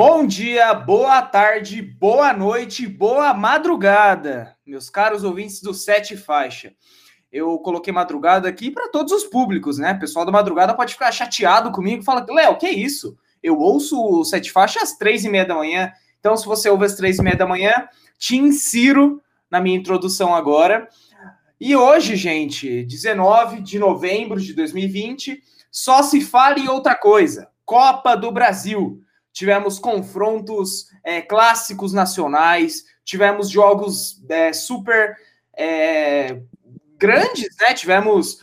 Bom dia, boa tarde, boa noite, boa madrugada, meus caros ouvintes do Sete Faixa. Eu coloquei madrugada aqui para todos os públicos, né? O pessoal da madrugada pode ficar chateado comigo e falar: Léo, que é isso? Eu ouço o Sete Faixa às três e meia da manhã. Então, se você ouve às três e meia da manhã, te insiro na minha introdução agora. E hoje, gente, 19 de novembro de 2020, só se fala em outra coisa: Copa do Brasil. Tivemos confrontos é, clássicos nacionais, tivemos jogos é, super é, grandes, né? Tivemos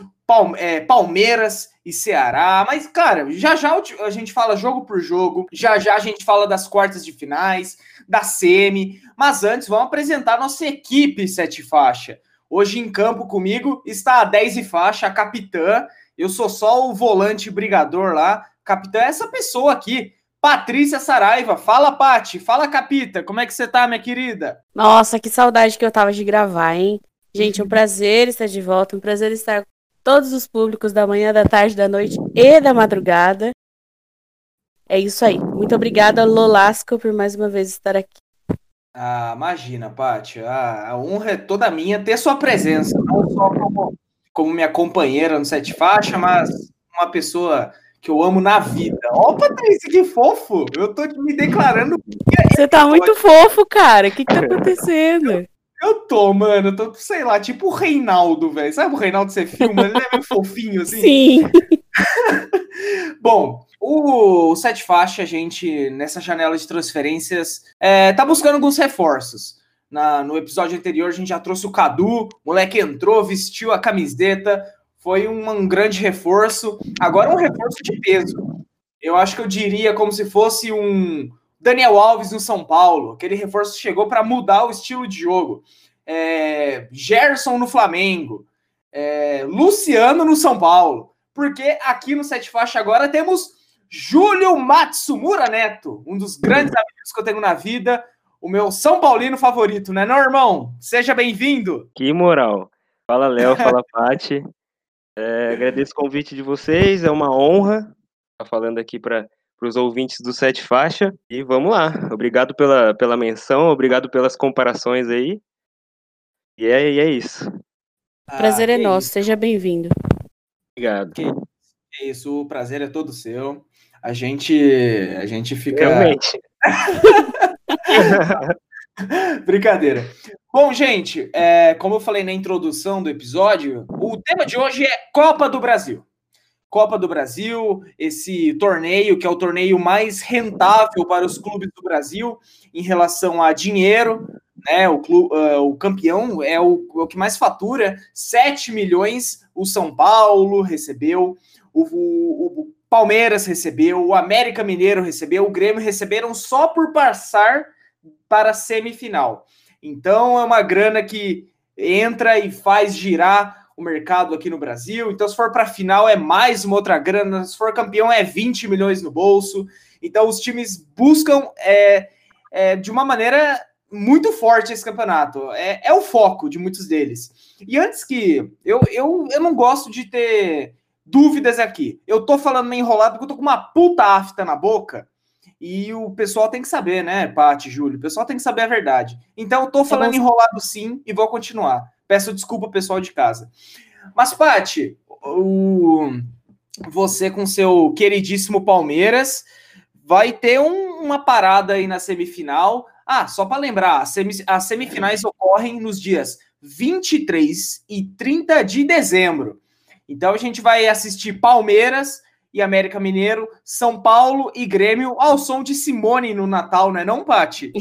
é, Palmeiras e Ceará, mas, cara, já já a gente fala jogo por jogo, já já a gente fala das quartas de finais, da semi, mas antes vamos apresentar nossa equipe sete faixa. Hoje em campo comigo está a 10 e faixa, a capitã. Eu sou só o volante brigador lá. Capitã é essa pessoa aqui. Patrícia Saraiva. Fala, Pati. Fala, Capita. Como é que você tá, minha querida? Nossa, que saudade que eu tava de gravar, hein? Gente, um prazer estar de volta. Um prazer estar com todos os públicos da manhã, da tarde, da noite e da madrugada. É isso aí. Muito obrigada, Lolasco, por mais uma vez estar aqui. Ah, imagina, Paty. Ah, a honra é toda minha ter sua presença, não só como, como minha companheira no Sete Faixa, mas uma pessoa que eu amo na vida. Ó, oh, Patrícia, que fofo! Eu tô me declarando. Você tá muito fofo, cara. O que, que tá acontecendo? Eu, eu tô, mano. Eu tô, sei lá, tipo o Reinaldo, velho. Sabe o Reinaldo você filma? Ele é meio fofinho, assim. Sim. Bom, o Sete Faixa, a gente, nessa janela de transferências, é, tá buscando alguns reforços. Na, no episódio anterior, a gente já trouxe o Cadu, o moleque entrou, vestiu a camiseta, foi um, um grande reforço. Agora um reforço de peso. Eu acho que eu diria como se fosse um Daniel Alves no São Paulo. Aquele reforço chegou para mudar o estilo de jogo. É, Gerson no Flamengo. É, Luciano no São Paulo porque aqui no Sete Faixa agora temos Júlio Matsumura Neto, um dos grandes amigos que eu tenho na vida, o meu São Paulino favorito, né, não, irmão? Seja bem-vindo. Que moral. Fala, Léo, fala, Pati. É, agradeço o convite de vocês, é uma honra estar falando aqui para os ouvintes do Sete Faixa. E vamos lá. Obrigado pela, pela menção, obrigado pelas comparações aí. E é, e é isso. Prazer ah, é nosso, seja bem-vindo. Obrigado. Que isso, o prazer é todo seu. A gente, a gente fica. Realmente. Brincadeira. Bom, gente, é, como eu falei na introdução do episódio, o tema de hoje é Copa do Brasil. Copa do Brasil, esse torneio que é o torneio mais rentável para os clubes do Brasil em relação a dinheiro, né? O, clube, uh, o campeão é o, é o, que mais fatura, 7 milhões o São Paulo recebeu, o, o, o Palmeiras recebeu, o América Mineiro recebeu, o Grêmio receberam só por passar para a semifinal. Então é uma grana que entra e faz girar o mercado aqui no Brasil. Então, se for para a final, é mais uma outra grana. Se for campeão, é 20 milhões no bolso. Então, os times buscam é, é, de uma maneira muito forte esse campeonato. É, é o foco de muitos deles. E antes que. Eu, eu, eu não gosto de ter dúvidas aqui. Eu tô falando meio enrolado porque eu tô com uma puta afta na boca. E o pessoal tem que saber, né, Paty, Júlio? O pessoal tem que saber a verdade. Então eu tô tá falando enrolado sim e vou continuar. Peço desculpa, pessoal de casa. Mas, Paty, o... você com seu queridíssimo Palmeiras vai ter um, uma parada aí na semifinal. Ah, só para lembrar, as, semi, as semifinais ocorrem nos dias 23 e 30 de dezembro. Então a gente vai assistir Palmeiras e América Mineiro, São Paulo e Grêmio ao som de Simone no Natal, não é não, Pati?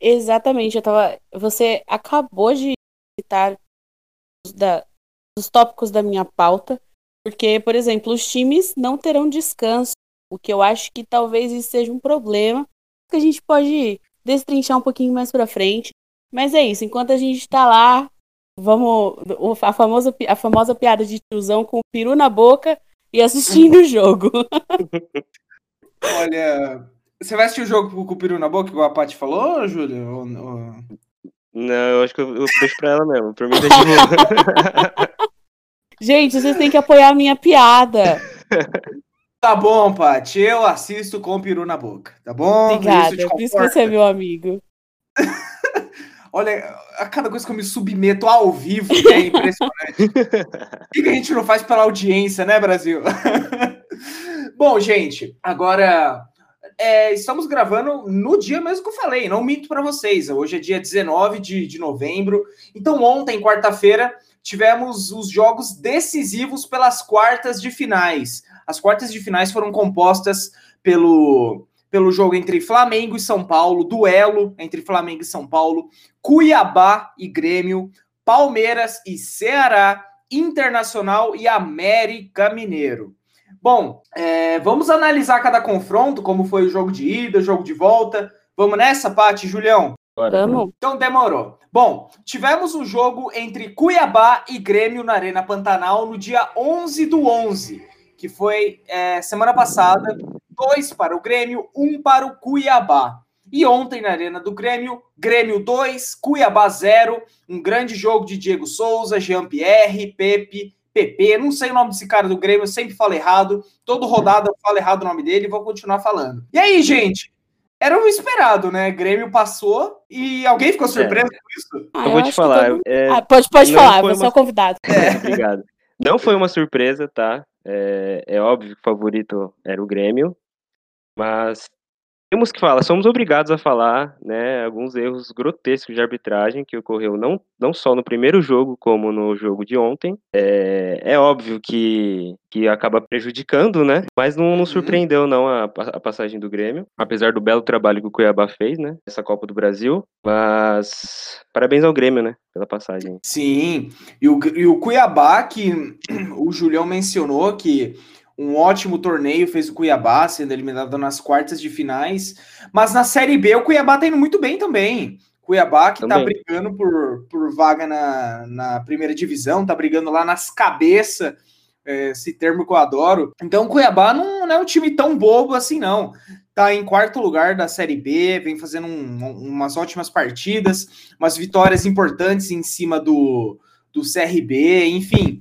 Exatamente, eu tava. Você acabou de citar os, da, os tópicos da minha pauta, porque, por exemplo, os times não terão descanso, o que eu acho que talvez isso seja um problema que a gente pode destrinchar um pouquinho mais para frente. Mas é isso, enquanto a gente está lá, vamos a famosa, a famosa piada de tiozão com o peru na boca e assistindo o jogo. Olha, você vai assistir o jogo com o peru na boca, igual a Paty falou, Júlio? Ou, ou... Não, eu acho que eu, eu deixo pra ela mesmo. Pra mim tá Gente, vocês têm que apoiar a minha piada. Tá bom, Paty. Eu assisto com o peru na boca, tá bom? Obrigada, isso por isso que você é meu amigo. Olha, a cada coisa que eu me submeto ao vivo é impressionante. o que a gente não faz pela audiência, né, Brasil? Bom, gente, agora é, estamos gravando no dia mesmo que eu falei, não minto para vocês. Hoje é dia 19 de, de novembro. Então, ontem, quarta-feira, tivemos os jogos decisivos pelas quartas de finais. As quartas de finais foram compostas pelo, pelo jogo entre Flamengo e São Paulo, duelo entre Flamengo e São Paulo, Cuiabá e Grêmio, Palmeiras e Ceará, Internacional e América Mineiro. Bom, é, vamos analisar cada confronto, como foi o jogo de ida, o jogo de volta. Vamos nessa, Paty, Julião? Vamos. Então demorou. Bom, tivemos o um jogo entre Cuiabá e Grêmio na Arena Pantanal no dia 11 do 11, que foi é, semana passada. Dois para o Grêmio, um para o Cuiabá. E ontem na Arena do Grêmio, Grêmio 2, Cuiabá 0, um grande jogo de Diego Souza, Jean-Pierre, Pepe, PP, não sei o nome desse cara do Grêmio, eu sempre falo errado, todo rodado eu falo errado o nome dele e vou continuar falando. E aí, gente? Era o esperado, né? Grêmio passou e alguém ficou surpreso é. com isso? Ah, eu vou te falar. Todo... É... Ah, pode pode falar, você uma... é o convidado. É. Obrigado. Não foi uma surpresa, tá? É, é óbvio que o favorito era o Grêmio, mas temos que falar, somos obrigados a falar, né, alguns erros grotescos de arbitragem que ocorreu não, não só no primeiro jogo, como no jogo de ontem. É, é óbvio que, que acaba prejudicando, né, mas não, não uhum. surpreendeu não a, a passagem do Grêmio, apesar do belo trabalho que o Cuiabá fez, né, essa Copa do Brasil, mas parabéns ao Grêmio, né, pela passagem. Sim, e o, e o Cuiabá, que o Julião mencionou que um ótimo torneio, fez o Cuiabá sendo eliminado nas quartas de finais. Mas na Série B, o Cuiabá tá indo muito bem também. Cuiabá que tá também. tá brigando por, por vaga na, na primeira divisão, tá brigando lá nas cabeças, é, esse termo que eu adoro. Então o Cuiabá não, não, é um time tão bobo assim, não. Tá em quarto lugar da Série B, vem fazendo um, umas ótimas partidas, umas vitórias importantes em cima do, do CRB, enfim.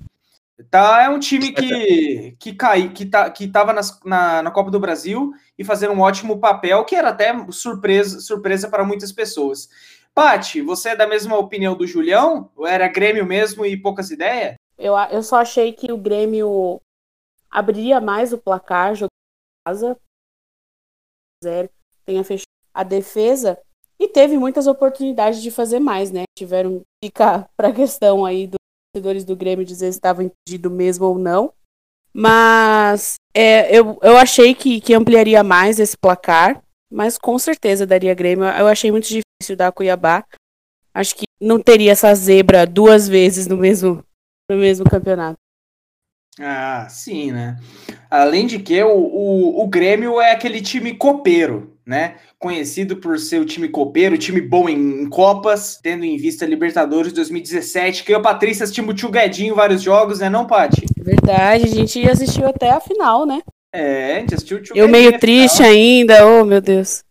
Tá, é um time que, que cai, que, tá, que tava nas, na, na Copa do Brasil e fazendo um ótimo papel, que era até surpresa, surpresa para muitas pessoas. Pati, você é da mesma opinião do Julião? Era Grêmio mesmo e poucas ideias? Eu, eu só achei que o Grêmio abriria mais o placar, jogando em casa, zero, tenha fechado a defesa e teve muitas oportunidades de fazer mais, né? Tiveram ficar para a questão aí do torcedores do Grêmio dizer se estava impedido mesmo ou não. Mas é, eu, eu achei que, que ampliaria mais esse placar, mas com certeza daria Grêmio. Eu achei muito difícil dar Cuiabá. Acho que não teria essa zebra duas vezes no mesmo, no mesmo campeonato. Ah, sim, né? Além de que o, o, o Grêmio é aquele time copeiro, né? Conhecido por ser o time copeiro, time bom em, em Copas, tendo em vista Libertadores 2017, que eu, Patrícia, assistimos o Tio Guedinho vários jogos, né, não, Paty? Verdade, a gente assistiu até a final, né? É, a gente assistiu o Tio Eu meio triste ainda, oh meu Deus.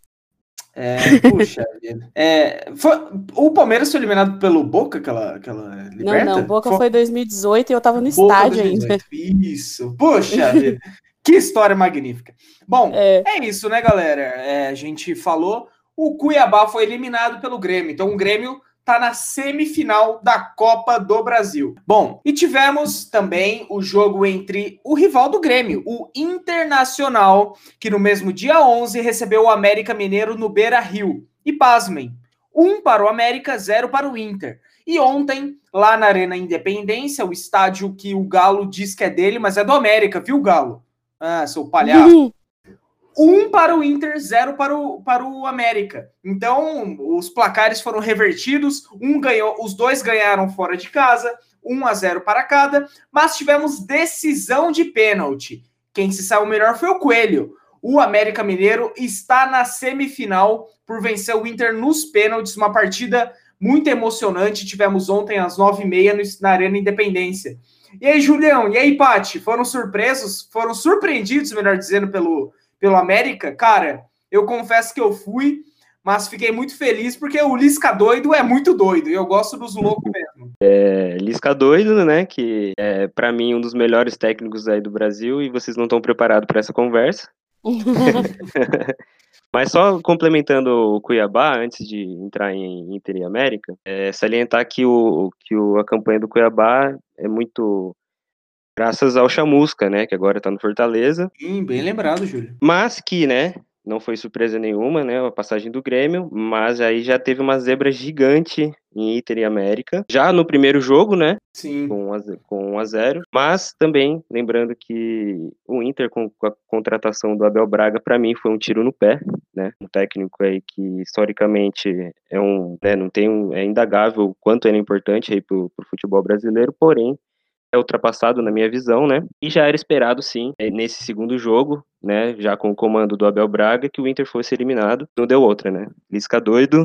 É, puxa vida. É, foi, o Palmeiras foi eliminado pelo Boca, aquela, aquela Liberta? Não, não, Boca foi, foi 2018 e eu tava no Boca estádio 2018. ainda. Isso, puxa vida. Que história magnífica. Bom, é, é isso, né, galera? É, a gente falou. O Cuiabá foi eliminado pelo Grêmio. Então, o Grêmio está na semifinal da Copa do Brasil. Bom, e tivemos também o jogo entre o rival do Grêmio, o Internacional, que no mesmo dia 11 recebeu o América Mineiro no Beira Rio. E pasmem, um para o América, zero para o Inter. E ontem, lá na Arena Independência, o estádio que o Galo diz que é dele, mas é do América, viu, Galo? Ah, seu palhaço. Um para o Inter, zero para o, para o América. Então, os placares foram revertidos. Um ganhou, os dois ganharam fora de casa, 1 a 0 para cada, mas tivemos decisão de pênalti. Quem se saiu melhor foi o Coelho. O América Mineiro está na semifinal por vencer o Inter nos pênaltis, uma partida muito emocionante. Tivemos ontem às nove e meia na Arena Independência. E aí, Julião, e aí, Pati, foram surpresos, foram surpreendidos, melhor dizendo, pelo, pelo América? Cara, eu confesso que eu fui, mas fiquei muito feliz porque o Lisca doido é muito doido e eu gosto dos loucos mesmo. É, Lisca doido, né? Que é para mim um dos melhores técnicos aí do Brasil e vocês não estão preparados para essa conversa. Mas só complementando o Cuiabá, antes de entrar em Inter e América, é, salientar que, o, que o, a campanha do Cuiabá é muito graças ao Chamusca, né, que agora tá no Fortaleza. Sim, bem lembrado, Júlio. Mas que, né, não foi surpresa nenhuma, né, a passagem do Grêmio, mas aí já teve uma zebra gigante em Inter e América, já no primeiro jogo, né, Sim. com 1 a 0, mas também lembrando que o Inter com a contratação do Abel Braga para mim foi um tiro no pé, né, um técnico aí que historicamente é um, né, não tem um, é indagável o quanto ele é importante aí pro, pro futebol brasileiro, porém é ultrapassado na minha visão, né? E já era esperado, sim, é, nesse segundo jogo, né? Já com o comando do Abel Braga, que o Inter fosse eliminado. Não deu outra, né? Lisca doido,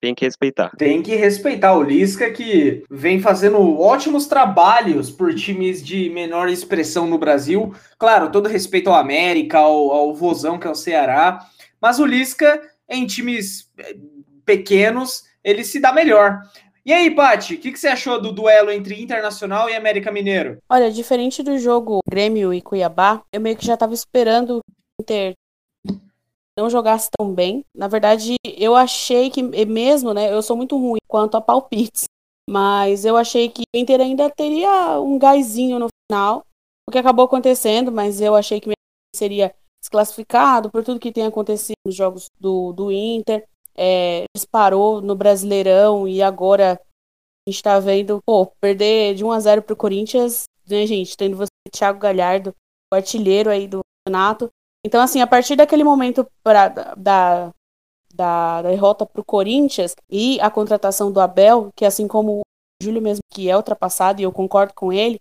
tem que respeitar. Tem que respeitar o Lisca, que vem fazendo ótimos trabalhos por times de menor expressão no Brasil. Claro, todo respeito ao América, ao, ao Vozão, que é o Ceará. Mas o Lisca, em times eh, pequenos, ele se dá melhor. E aí, Paty, o que, que, você achou do duelo entre Internacional e América Mineiro? Olha, diferente do jogo Grêmio e Cuiabá, eu meio que já estava esperando o Inter não jogasse tão bem. Na verdade, eu achei que, mesmo, né, eu sou muito ruim quanto a palpites, mas eu achei que o Inter ainda teria um gásinho no final, o que acabou acontecendo, mas eu achei que seria desclassificado por tudo que tem acontecido nos jogos do, do Inter é, disparou no Brasileirão e agora a gente tá vendo, pô, perder de 1 a 0 pro Corinthians, né, gente? Tendo você, Thiago Galhardo, o artilheiro aí do campeonato. Então, assim, a partir daquele momento pra, da, da, da derrota pro Corinthians e a contratação do Abel, que assim como o Júlio mesmo, que é ultrapassado, e eu concordo com ele,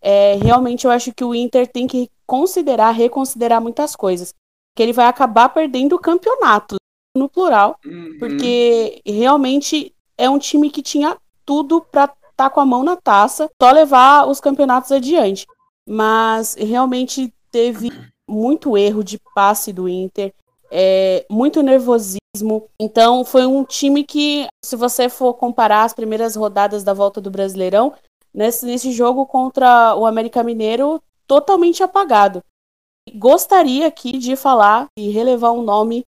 é, realmente eu acho que o Inter tem que considerar, reconsiderar muitas coisas. Que ele vai acabar perdendo o campeonato no plural, uhum. porque realmente é um time que tinha tudo para estar tá com a mão na taça, só levar os campeonatos adiante. Mas realmente teve muito erro de passe do Inter, é, muito nervosismo. Então foi um time que, se você for comparar as primeiras rodadas da volta do Brasileirão, nesse, nesse jogo contra o América Mineiro, totalmente apagado. Gostaria aqui de falar e relevar um nome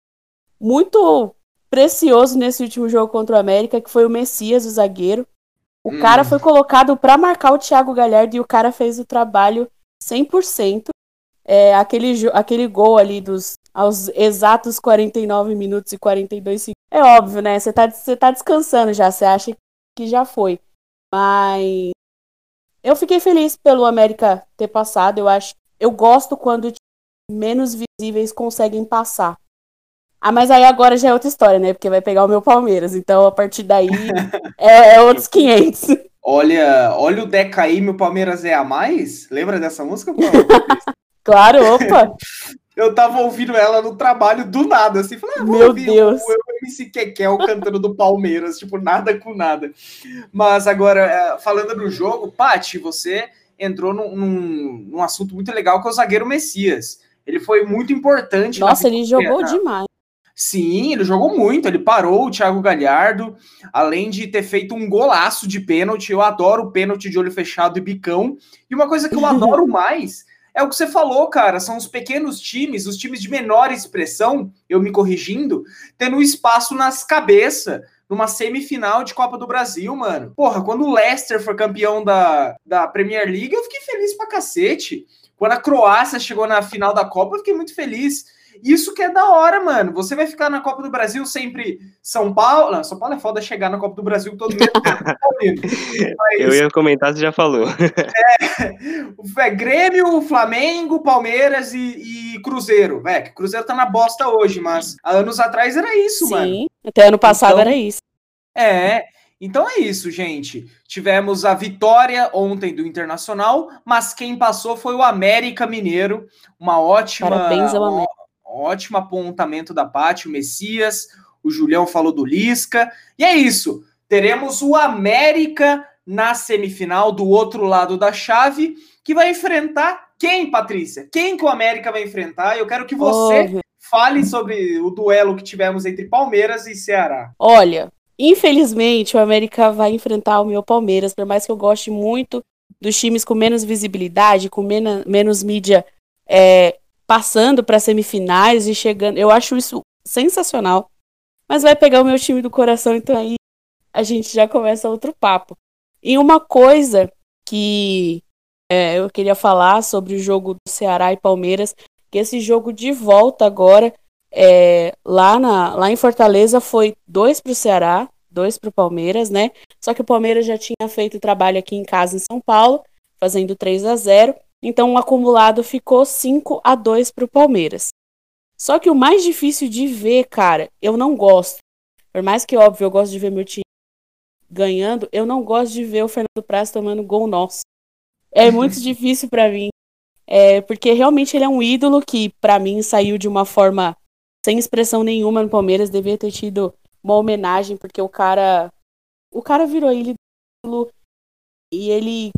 muito precioso nesse último jogo contra o América, que foi o Messias, o zagueiro. O hum. cara foi colocado para marcar o Thiago Galhardo e o cara fez o trabalho 100%. É, aquele, aquele gol ali dos aos exatos 49 minutos e 42 segundos. É óbvio, né? Você tá, você tá descansando já, você acha que já foi. Mas eu fiquei feliz pelo América ter passado. Eu acho, eu gosto quando menos visíveis conseguem passar. Ah, mas aí agora já é outra história, né? Porque vai pegar o meu Palmeiras. Então, a partir daí, é, é outros 500. Olha, olha o Deca aí, meu Palmeiras é a mais? Lembra dessa música? claro, opa! Eu tava ouvindo ela no trabalho do nada, assim, falei, ah, meu ouvir Deus. o, o MC Kekel cantando do Palmeiras, tipo, nada com nada. Mas agora, é, falando do jogo, Pati, você entrou num, num, num, assunto muito legal que é o zagueiro Messias. Ele foi muito importante. Nossa, ele jogou demais. Sim, ele jogou muito, ele parou o Thiago Galhardo, além de ter feito um golaço de pênalti. Eu adoro pênalti de olho fechado e bicão. E uma coisa que eu adoro mais é o que você falou, cara. São os pequenos times, os times de menor expressão, eu me corrigindo, tendo espaço nas cabeças numa semifinal de Copa do Brasil, mano. Porra, quando o Leicester foi campeão da, da Premier League, eu fiquei feliz pra cacete. Quando a Croácia chegou na final da Copa, eu fiquei muito feliz. Isso que é da hora, mano. Você vai ficar na Copa do Brasil sempre São Paulo. Não, São Paulo é foda chegar na Copa do Brasil todo mundo. Mas... Eu ia comentar, você já falou. É, é Grêmio, Flamengo, Palmeiras e, e Cruzeiro. Véio, Cruzeiro tá na bosta hoje, mas há anos atrás era isso, Sim, mano. até ano passado então, era isso. É, então é isso, gente. Tivemos a vitória ontem do Internacional, mas quem passou foi o América Mineiro. Uma ótima, Parabéns ao América. Ótimo apontamento da Paty, o Messias, o Julião falou do Lisca. E é isso. Teremos o América na semifinal do outro lado da chave, que vai enfrentar quem, Patrícia? Quem que o América vai enfrentar? Eu quero que você fale sobre o duelo que tivemos entre Palmeiras e Ceará. Olha, infelizmente o América vai enfrentar o meu Palmeiras, por mais que eu goste muito dos times com menos visibilidade, com menos, menos mídia é, passando para semifinais e chegando. Eu acho isso sensacional. Mas vai pegar o meu time do coração, então aí a gente já começa outro papo. E uma coisa que é, eu queria falar sobre o jogo do Ceará e Palmeiras, que esse jogo de volta agora, é, lá, na, lá em Fortaleza, foi dois para o Ceará, dois para o Palmeiras, né? Só que o Palmeiras já tinha feito trabalho aqui em casa em São Paulo, fazendo 3 a 0 então o acumulado ficou 5 a 2 para o Palmeiras. Só que o mais difícil de ver, cara, eu não gosto. Por mais que, óbvio, eu gosto de ver meu time ganhando, eu não gosto de ver o Fernando Praz tomando gol nosso. É muito difícil para mim. É, porque realmente ele é um ídolo que, para mim, saiu de uma forma sem expressão nenhuma no Palmeiras. Devia ter tido uma homenagem, porque o cara. O cara virou ídolo e ele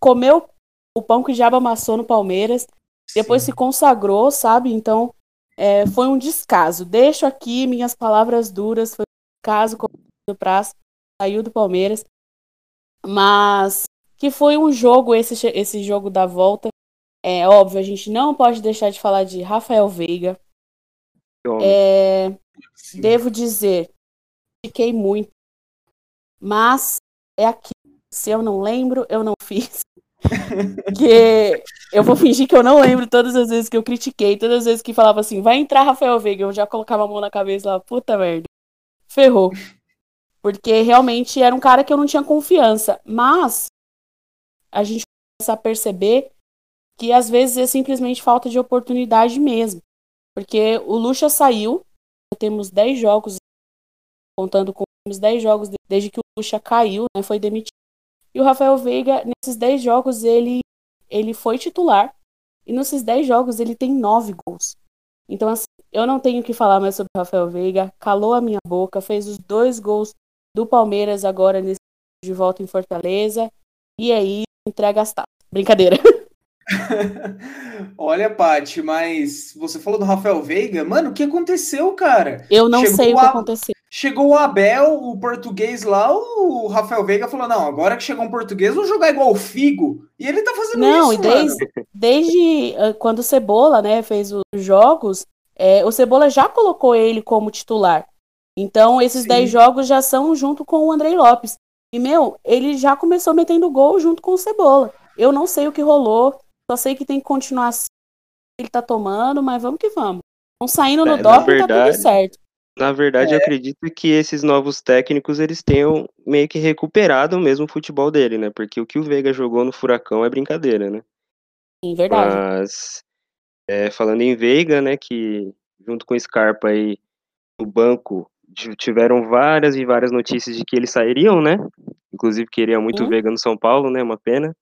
comeu o pão que diabo amassou no Palmeiras. Depois Sim. se consagrou, sabe? Então, é, foi um descaso. Deixo aqui minhas palavras duras. Foi um descaso com o prazo. Saiu do Palmeiras. Mas que foi um jogo, esse, esse jogo da volta. É óbvio, a gente não pode deixar de falar de Rafael Veiga. É, devo dizer, fiquei muito. Mas é aqui. Se eu não lembro, eu não fiz que eu vou fingir que eu não lembro todas as vezes que eu critiquei, todas as vezes que falava assim, vai entrar Rafael Veiga, eu já colocava a mão na cabeça lá, puta merda, ferrou. Porque realmente era um cara que eu não tinha confiança. Mas a gente começa a perceber que às vezes é simplesmente falta de oportunidade mesmo. Porque o Lucha saiu, temos 10 jogos, contando com os 10 jogos desde que o Lucha caiu, né, foi demitido. E o Rafael Veiga, nesses 10 jogos, ele, ele foi titular. E nesses 10 jogos, ele tem 9 gols. Então, assim, eu não tenho que falar mais sobre o Rafael Veiga. Calou a minha boca, fez os dois gols do Palmeiras agora nesse de volta em Fortaleza. E aí, entrega as taças. Brincadeira. Olha, Paty, mas você falou do Rafael Veiga. Mano, o que aconteceu, cara? Eu não Chegou sei o que aconteceu. Chegou o Abel, o português lá, o Rafael Veiga falou: não, agora que chegou um português, vou jogar igual o Figo. E ele tá fazendo não, isso. Não, e desde, desde uh, quando o Cebola né, fez os jogos, é, o Cebola já colocou ele como titular. Então, esses 10 jogos já são junto com o Andrei Lopes. E, meu, ele já começou metendo gol junto com o Cebola. Eu não sei o que rolou, só sei que tem que continuar assim. Ele tá tomando, mas vamos que vamos. Vão saindo no é, doping, verdade, tá tudo certo. Na verdade, é. eu acredito que esses novos técnicos eles tenham meio que recuperado mesmo o futebol dele, né? Porque o que o Veiga jogou no Furacão é brincadeira, né? Sim, verdade. Mas é, falando em Veiga, né, que junto com o Scarpa aí no banco tiveram várias e várias notícias de que eles sairiam, né? Inclusive queria muito hum. Veiga no São Paulo, né? Uma pena.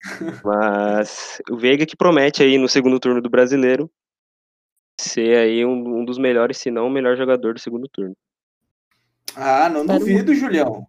Mas o Veiga que promete aí no segundo turno do Brasileiro ser aí um, um dos melhores, se não o melhor jogador do segundo turno. Ah, não duvido, Julião.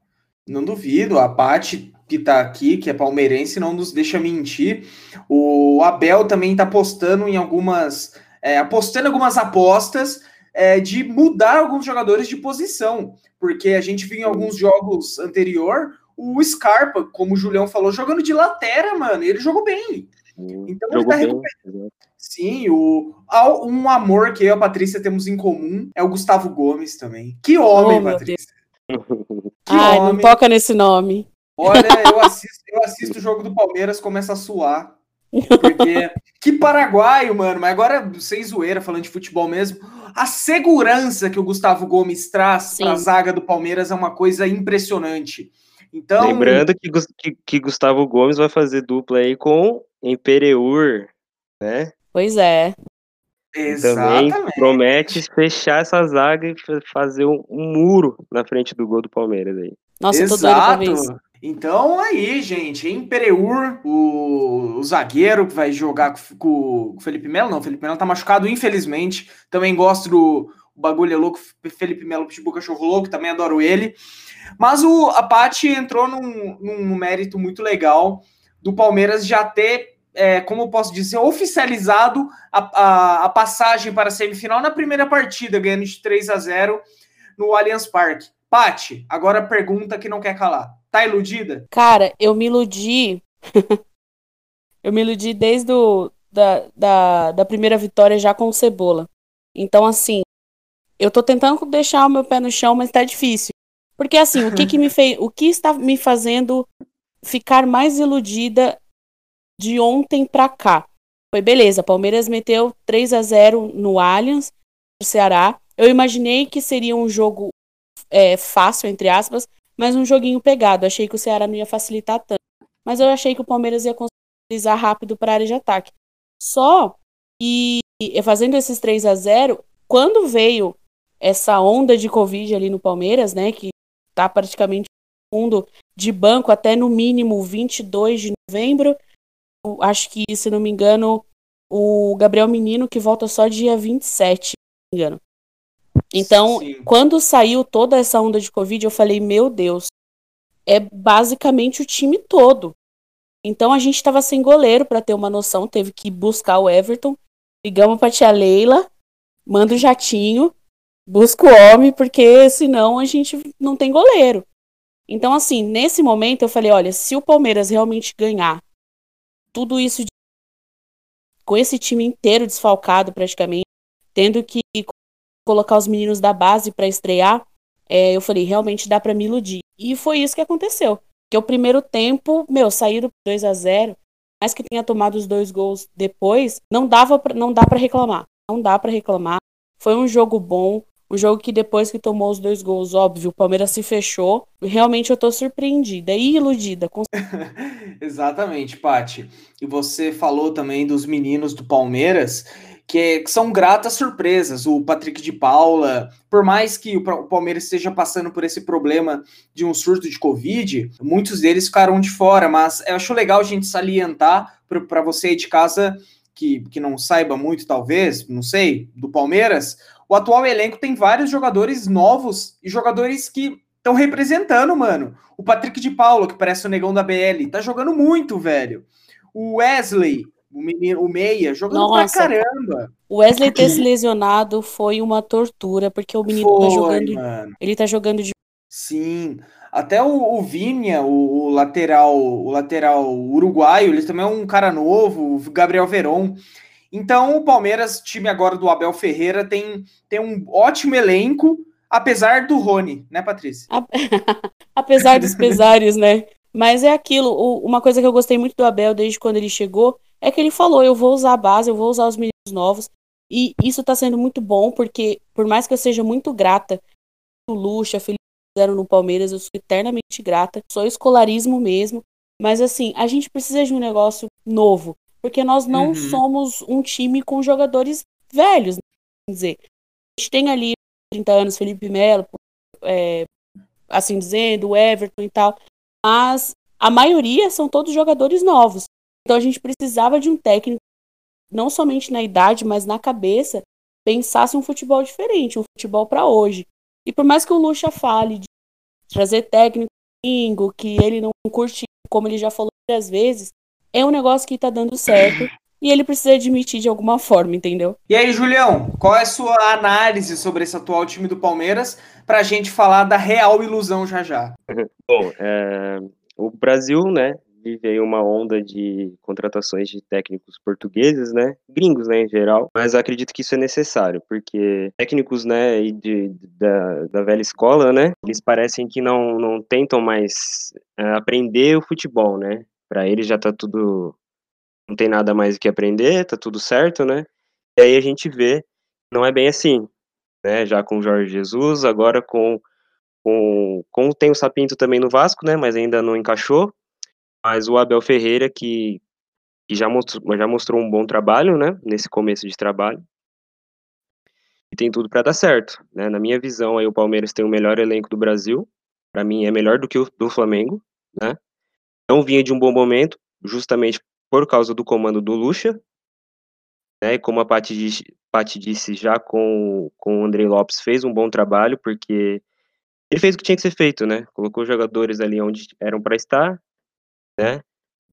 Não duvido. A Paty, que tá aqui, que é palmeirense, não nos deixa mentir. O Abel também tá apostando em algumas. É, apostando algumas apostas é, de mudar alguns jogadores de posição. Porque a gente viu em alguns jogos anterior o Scarpa, como o Julião falou, jogando de lateral, mano. ele jogou bem. Então ele tá recuperando. Sim, o, um amor que eu e a Patrícia temos em comum é o Gustavo Gomes também. Que homem, oh, Patrícia. Que Ai, homem. não toca nesse nome. Olha, eu assisto, eu assisto o jogo do Palmeiras, começa a suar. Porque que paraguaio, mano. Mas agora, sem zoeira, falando de futebol mesmo, a segurança que o Gustavo Gomes traz para a zaga do Palmeiras é uma coisa impressionante. Então, Lembrando que, que, que Gustavo Gomes vai fazer dupla aí com Empereur, né? Pois é. Exatamente. Também promete fechar essa zaga e fazer um, um, muro na frente do gol do Palmeiras aí. Nossa, Exato. eu tô doido pra ver Então aí, gente, Empereur, o, o zagueiro que vai jogar com, o Felipe Melo, não, o Felipe Melo tá machucado, infelizmente. Também gosto do o bagulho é louco, Felipe Melo, Pitbull Cachorro Louco, também adoro ele. Mas o, a Paty entrou num, num mérito muito legal do Palmeiras já ter é, como eu posso dizer, oficializado a, a, a, passagem para a semifinal na primeira partida, ganhando de 3 a 0 no Allianz Parque. Pati, agora a pergunta que não quer calar. Tá iludida? Cara, eu me iludi. eu me iludi desde o, da, da, da primeira vitória já com o Cebola. Então, assim, eu tô tentando deixar o meu pé no chão, mas tá difícil. Porque, assim, o que, que me fez. O que está me fazendo ficar mais iludida de ontem para cá? Foi beleza, Palmeiras meteu 3 a 0 no Allianz, no Ceará. Eu imaginei que seria um jogo é, fácil, entre aspas, mas um joguinho pegado. Achei que o Ceará não ia facilitar tanto. Mas eu achei que o Palmeiras ia conseguir rápido para a área de ataque. Só que fazendo esses 3 a 0 quando veio essa onda de Covid ali no Palmeiras, né, que tá praticamente fundo de banco até no mínimo 22 de novembro, acho que, se não me engano, o Gabriel Menino que volta só dia 27, se não me engano. Então, Sim. quando saiu toda essa onda de Covid, eu falei, meu Deus, é basicamente o time todo. Então a gente estava sem goleiro para ter uma noção, teve que buscar o Everton. Ligamos para tia Leila, manda o jatinho, busca o homem, porque senão a gente não tem goleiro. Então, assim, nesse momento eu falei: olha, se o Palmeiras realmente ganhar tudo isso de... com esse time inteiro desfalcado praticamente, tendo que colocar os meninos da base para estrear, é, eu falei: realmente dá para me iludir. E foi isso que aconteceu. Porque o primeiro tempo, meu, saíram 2 a 0 mais que tenha tomado os dois gols depois, não dava pra, não dá para reclamar. Não dá para reclamar. Foi um jogo bom, um jogo que depois que tomou os dois gols, óbvio, o Palmeiras se fechou. Realmente eu tô surpreendida e iludida. Com... Exatamente, Pati. E você falou também dos meninos do Palmeiras que, que, são gratas surpresas. O Patrick de Paula, por mais que o Palmeiras esteja passando por esse problema de um surto de Covid, muitos deles ficaram de fora, mas eu acho legal a gente salientar para você aí de casa que, que não saiba muito, talvez, não sei, do Palmeiras, o atual elenco tem vários jogadores novos e jogadores que estão representando, mano. O Patrick de Paula, que parece o negão da BL, tá jogando muito, velho. O Wesley, o, menino, o Meia, jogando Nossa, pra caramba. O Wesley ter se lesionado foi uma tortura, porque o menino tá foi, tá jogando. Mano. Ele tá jogando de. Sim. Até o, o Vinha, o, o, lateral, o lateral uruguaio, ele também é um cara novo, o Gabriel Veron. Então, o Palmeiras, time agora do Abel Ferreira, tem, tem um ótimo elenco, apesar do Rony, né, Patrícia? apesar dos pesares, né? Mas é aquilo, uma coisa que eu gostei muito do Abel desde quando ele chegou é que ele falou: eu vou usar a base, eu vou usar os meninos novos. E isso tá sendo muito bom, porque por mais que eu seja muito grata, o Lucha, Felipe fizeram no Palmeiras, eu sou eternamente grata, sou escolarismo mesmo. Mas assim, a gente precisa de um negócio novo, porque nós não uhum. somos um time com jogadores velhos, né? quer dizer. A gente tem ali 30 anos, Felipe Melo, é, assim dizendo, o Everton e tal, mas a maioria são todos jogadores novos. Então a gente precisava de um técnico, não somente na idade, mas na cabeça, pensasse um futebol diferente, um futebol para hoje. E por mais que o Lucha fale de trazer técnico que ele não curte, como ele já falou várias vezes, é um negócio que tá dando certo e ele precisa admitir de alguma forma, entendeu? E aí, Julião, qual é a sua análise sobre esse atual time do Palmeiras para a gente falar da real ilusão já já? Bom, é, o Brasil, né, vive aí uma onda de contratações de técnicos portugueses, né, gringos, né, em geral, mas acredito que isso é necessário, porque técnicos, né, de, da, da velha escola, né, eles parecem que não, não tentam mais é, aprender o futebol, né, para eles já tá tudo, não tem nada mais o que aprender, tá tudo certo, né, e aí a gente vê, não é bem assim, né, já com o Jorge Jesus, agora com com, com tem o Sapinto também no Vasco, né, mas ainda não encaixou, mas o Abel Ferreira, que, que já, mostrou, já mostrou um bom trabalho, né, nesse começo de trabalho, e tem tudo para dar certo, né? Na minha visão, aí o Palmeiras tem o melhor elenco do Brasil. Para mim é melhor do que o do Flamengo, né? Não vinha de um bom momento, justamente por causa do comando do Lucha, né? E como a Paty disse, Paty disse já com, com o André Lopes fez um bom trabalho, porque ele fez o que tinha que ser feito, né? Colocou jogadores ali onde eram para estar, né?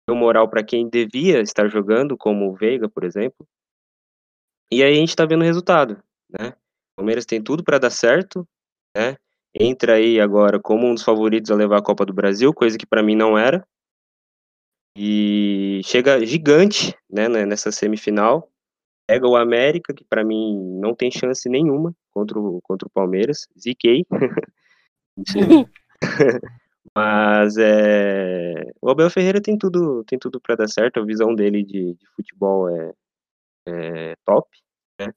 deu moral para quem devia estar jogando, como o Veiga, por exemplo. E aí a gente tá vendo o resultado, né? O Palmeiras tem tudo para dar certo, né? Entra aí agora como um dos favoritos a levar a Copa do Brasil, coisa que para mim não era. E chega gigante, né, nessa semifinal. Pega o América, que para mim não tem chance nenhuma contra o, contra o Palmeiras. Ziquei. Mas é, o Abel Ferreira tem tudo, tem tudo para dar certo. A visão dele de, de futebol é, é top. Né?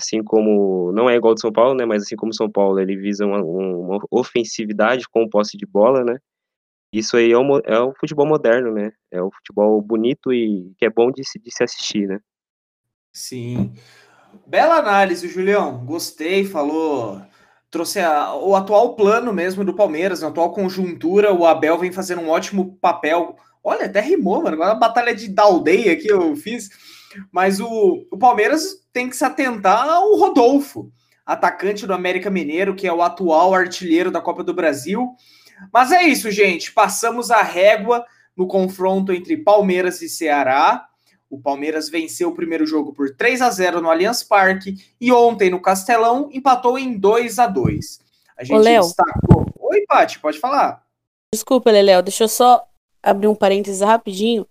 Assim como não é igual de São Paulo, né? Mas assim como São Paulo, ele visa uma, uma ofensividade com posse de bola, né? Isso aí é o, é o futebol moderno, né? É o futebol bonito e que é bom de se, de se assistir, né? Sim. Bela análise, Julião. Gostei, falou trouxe a, o atual plano mesmo do Palmeiras, a atual conjuntura, o Abel vem fazendo um ótimo papel. Olha, até rimou, mano. Agora a batalha de da aldeia que eu fiz. Mas o, o Palmeiras tem que se atentar ao Rodolfo, atacante do América Mineiro, que é o atual artilheiro da Copa do Brasil. Mas é isso, gente. Passamos a régua no confronto entre Palmeiras e Ceará. O Palmeiras venceu o primeiro jogo por 3 a 0 no Allianz Parque e ontem no Castelão empatou em 2 a 2. A gente Ô, destacou. Oi, Paty, pode falar. Desculpa, Leléo, deixa eu só abrir um parênteses rapidinho.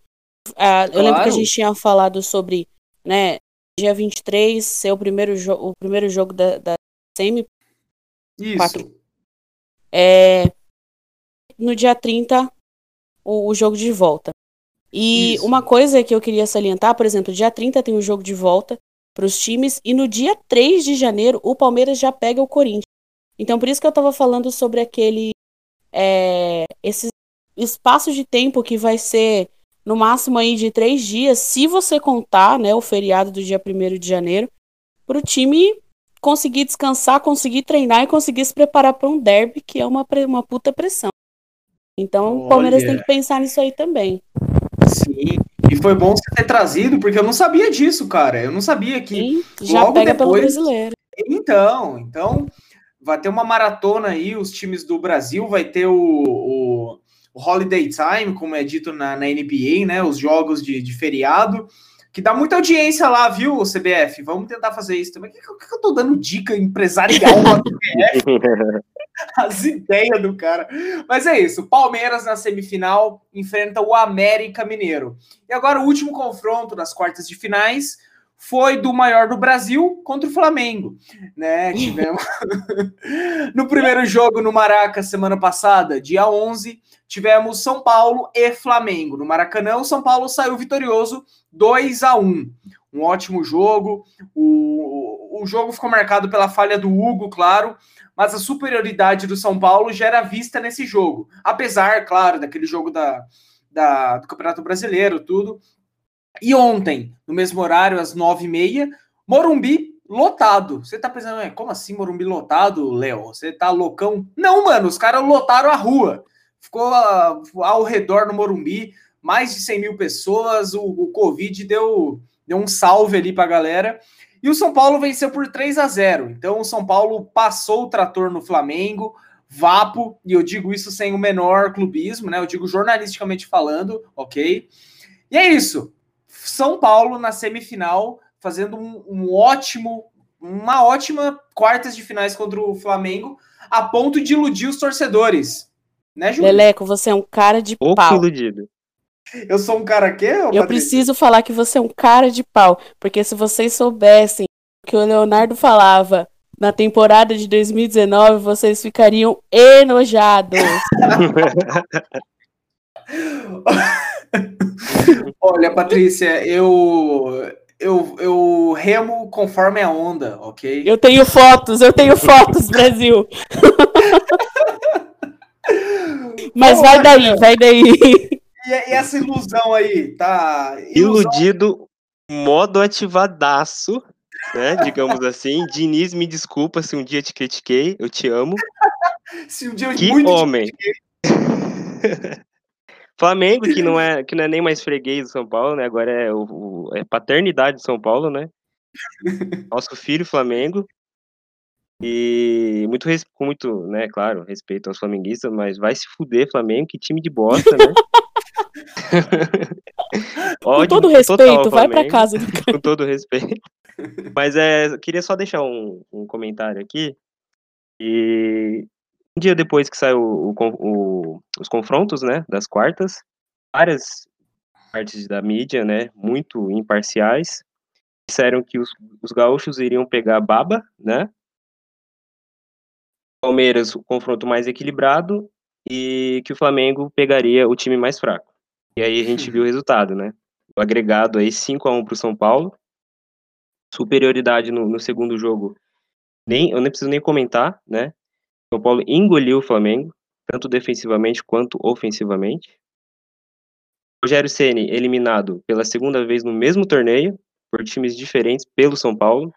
Ah, eu claro. lembro que a gente tinha falado sobre, né, dia 23 ser o primeiro, o primeiro jogo da, da semi. Isso. Quatro. É, no dia 30, o, o jogo de volta. E Isso. uma coisa que eu queria salientar, por exemplo, dia 30 tem o um jogo de volta para os times, e no dia 3 de janeiro o Palmeiras já pega o Corinthians. Então, por isso que eu estava falando sobre aquele. É, esse espaço de tempo que vai ser no máximo aí de três dias, se você contar né, o feriado do dia 1 de janeiro, para o time conseguir descansar, conseguir treinar e conseguir se preparar para um derby, que é uma, uma puta pressão. Então, Olha. o Palmeiras tem que pensar nisso aí também. Sim, e foi bom você ter trazido, porque eu não sabia disso, cara. Eu não sabia que. Sim, já logo pega depois... pelo brasileiro. Então, então, vai ter uma maratona aí, os times do Brasil, vai ter o, o, o Holiday Time, como é dito na, na NBA, né? Os jogos de, de feriado que dá muita audiência lá, viu, CBF? Vamos tentar fazer isso também. Por que, que eu tô dando dica empresarial na CBF? As ideias do cara. Mas é isso. Palmeiras na semifinal enfrenta o América Mineiro. E agora o último confronto das quartas de finais foi do maior do Brasil contra o Flamengo, né? Tivemos no primeiro jogo no Maraca semana passada, dia 11, tivemos São Paulo e Flamengo. No Maracanã, o São Paulo saiu vitorioso 2 a 1. Um ótimo jogo. O, o jogo ficou marcado pela falha do Hugo, claro, mas a superioridade do São Paulo já era vista nesse jogo. Apesar, claro, daquele jogo da, da do Campeonato Brasileiro, tudo. E ontem, no mesmo horário, às nove e meia, Morumbi lotado. Você tá pensando, como assim Morumbi lotado, Léo? Você tá loucão? Não, mano, os caras lotaram a rua. Ficou uh, ao redor no Morumbi, mais de 100 mil pessoas. O, o Covid deu, deu um salve ali pra galera. E o São Paulo venceu por 3 a 0. Então o São Paulo passou o trator no Flamengo, vapo, e eu digo isso sem o menor clubismo, né? Eu digo jornalisticamente falando, ok? E é isso. São Paulo na semifinal, fazendo um, um ótimo, uma ótima quartas de finais contra o Flamengo, a ponto de iludir os torcedores. Né, Júlio? Leleco, você é um cara de Pouco pau. iludido. Eu sou um cara que? Eu preciso falar que você é um cara de pau, porque se vocês soubessem o que o Leonardo falava na temporada de 2019, vocês ficariam enojados. Olha, Patrícia, eu, eu, eu remo conforme a onda, ok? Eu tenho fotos, eu tenho fotos, Brasil. Mas vai daí, vai daí. E, e essa ilusão aí, tá? Ilusão... Iludido, modo ativadaço, né? Digamos assim. Diniz, me desculpa se um dia te critiquei, eu te amo. se um dia eu que homem. Flamengo, que não, é, que não é nem mais freguês do São Paulo, né? Agora é, o, o é paternidade de São Paulo, né? Nosso filho Flamengo. E muito com muito, né, claro, respeito aos flamenguistas, mas vai se fuder Flamengo, que time de bosta, né? com todo respeito, vai para casa. com todo respeito. Mas é, queria só deixar um, um comentário aqui. E um dia depois que saiu o, o, os confrontos, né, das quartas, várias partes da mídia, né, muito imparciais, disseram que os, os gaúchos iriam pegar baba, né? Palmeiras, o confronto mais equilibrado, e que o Flamengo pegaria o time mais fraco. E aí a gente viu o resultado, né? O agregado aí 5 a 1 para o São Paulo. Superioridade no, no, segundo jogo. Nem, eu nem preciso nem comentar, né? São Paulo engoliu o Flamengo, tanto defensivamente quanto ofensivamente. Rogério Ceni eliminado pela segunda vez no mesmo torneio, por times diferentes pelo São Paulo.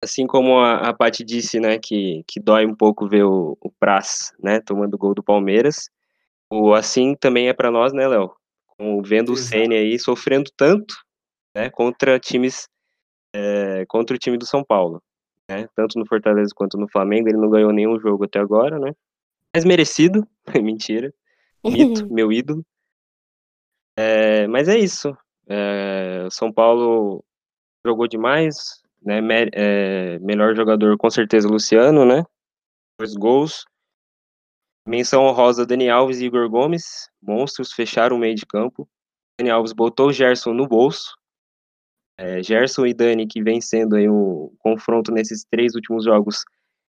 Assim como a, a Paty disse, né, que, que dói um pouco ver o, o Praz, né, tomando gol do Palmeiras. O assim também é para nós, né, Léo? Vendo o Ceni aí sofrendo tanto, né, contra times, é, contra o time do São Paulo, né, tanto no Fortaleza quanto no Flamengo, ele não ganhou nenhum jogo até agora, né, mas merecido, mentira, mito, meu ídolo. É, mas é isso, é, São Paulo jogou demais, né? Me, é, melhor jogador com certeza Luciano, né? Dois gols. Menção honrosa Dani Alves e Igor Gomes, monstros fecharam o meio de campo. Dani Alves botou o Gerson no bolso. É, Gerson e Dani que vem sendo aí um confronto nesses três últimos jogos,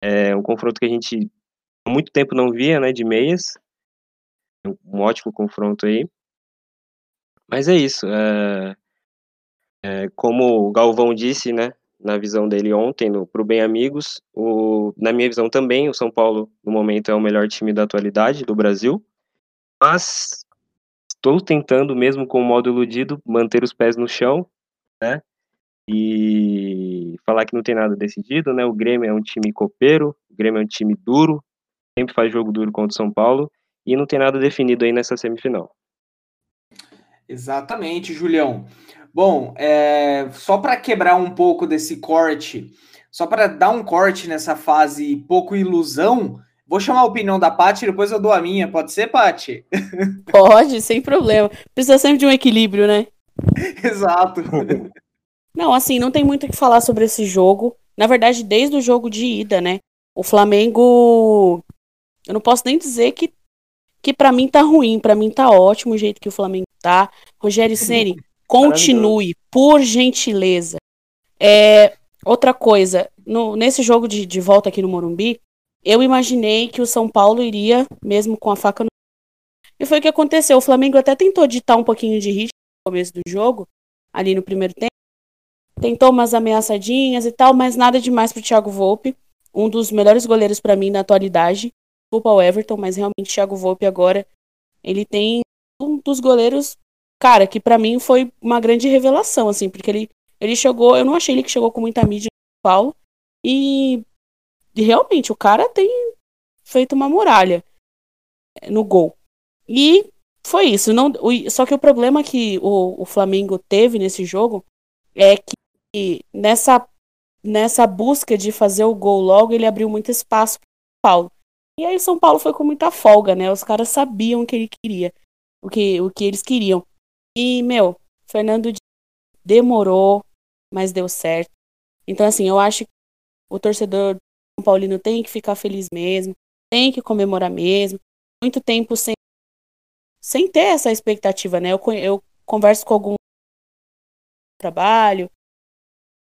é um confronto que a gente há muito tempo não via, né? De meias. Um ótimo confronto aí. Mas é isso. É, é, como o Galvão disse, né, na visão dele ontem, no Pro Bem Amigos, o, na minha visão também, o São Paulo, no momento, é o melhor time da atualidade do Brasil. Mas estou tentando, mesmo com o modo iludido, manter os pés no chão, né? E falar que não tem nada decidido, né? O Grêmio é um time copeiro, o Grêmio é um time duro, sempre faz jogo duro contra o São Paulo, e não tem nada definido aí nessa semifinal. Exatamente, Julião. Bom, é, só para quebrar um pouco desse corte, só para dar um corte nessa fase pouco ilusão, vou chamar a opinião da Paty e depois eu dou a minha. Pode ser, Paty? Pode, sem problema. Precisa sempre de um equilíbrio, né? Exato. Não, assim, não tem muito o que falar sobre esse jogo. Na verdade, desde o jogo de ida, né? O Flamengo. Eu não posso nem dizer que, que para mim tá ruim. para mim tá ótimo o jeito que o Flamengo tá? Rogério Ceni, continue, por gentileza. É, outra coisa, no, nesse jogo de, de volta aqui no Morumbi, eu imaginei que o São Paulo iria, mesmo com a faca no. E foi o que aconteceu. O Flamengo até tentou ditar um pouquinho de ritmo começo do jogo, ali no primeiro tempo. Tentou umas ameaçadinhas e tal, mas nada demais pro Thiago Volpe, um dos melhores goleiros para mim na atualidade. Desculpa o Everton, mas realmente Thiago Volpe agora ele tem um dos goleiros, cara, que para mim foi uma grande revelação, assim, porque ele, ele chegou, eu não achei ele que chegou com muita mídia no Paulo, e, e realmente o cara tem feito uma muralha no gol. E foi isso. Não, o, só que o problema que o, o Flamengo teve nesse jogo é que nessa, nessa busca de fazer o gol logo, ele abriu muito espaço para o Paulo. E aí o São Paulo foi com muita folga, né? Os caras sabiam o que ele queria o que, o que eles queriam. E, meu, Fernando demorou, mas deu certo. Então, assim, eu acho que o torcedor São Paulino tem que ficar feliz mesmo, tem que comemorar mesmo. Muito tempo sem, sem ter essa expectativa, né? Eu, eu converso com algum trabalho,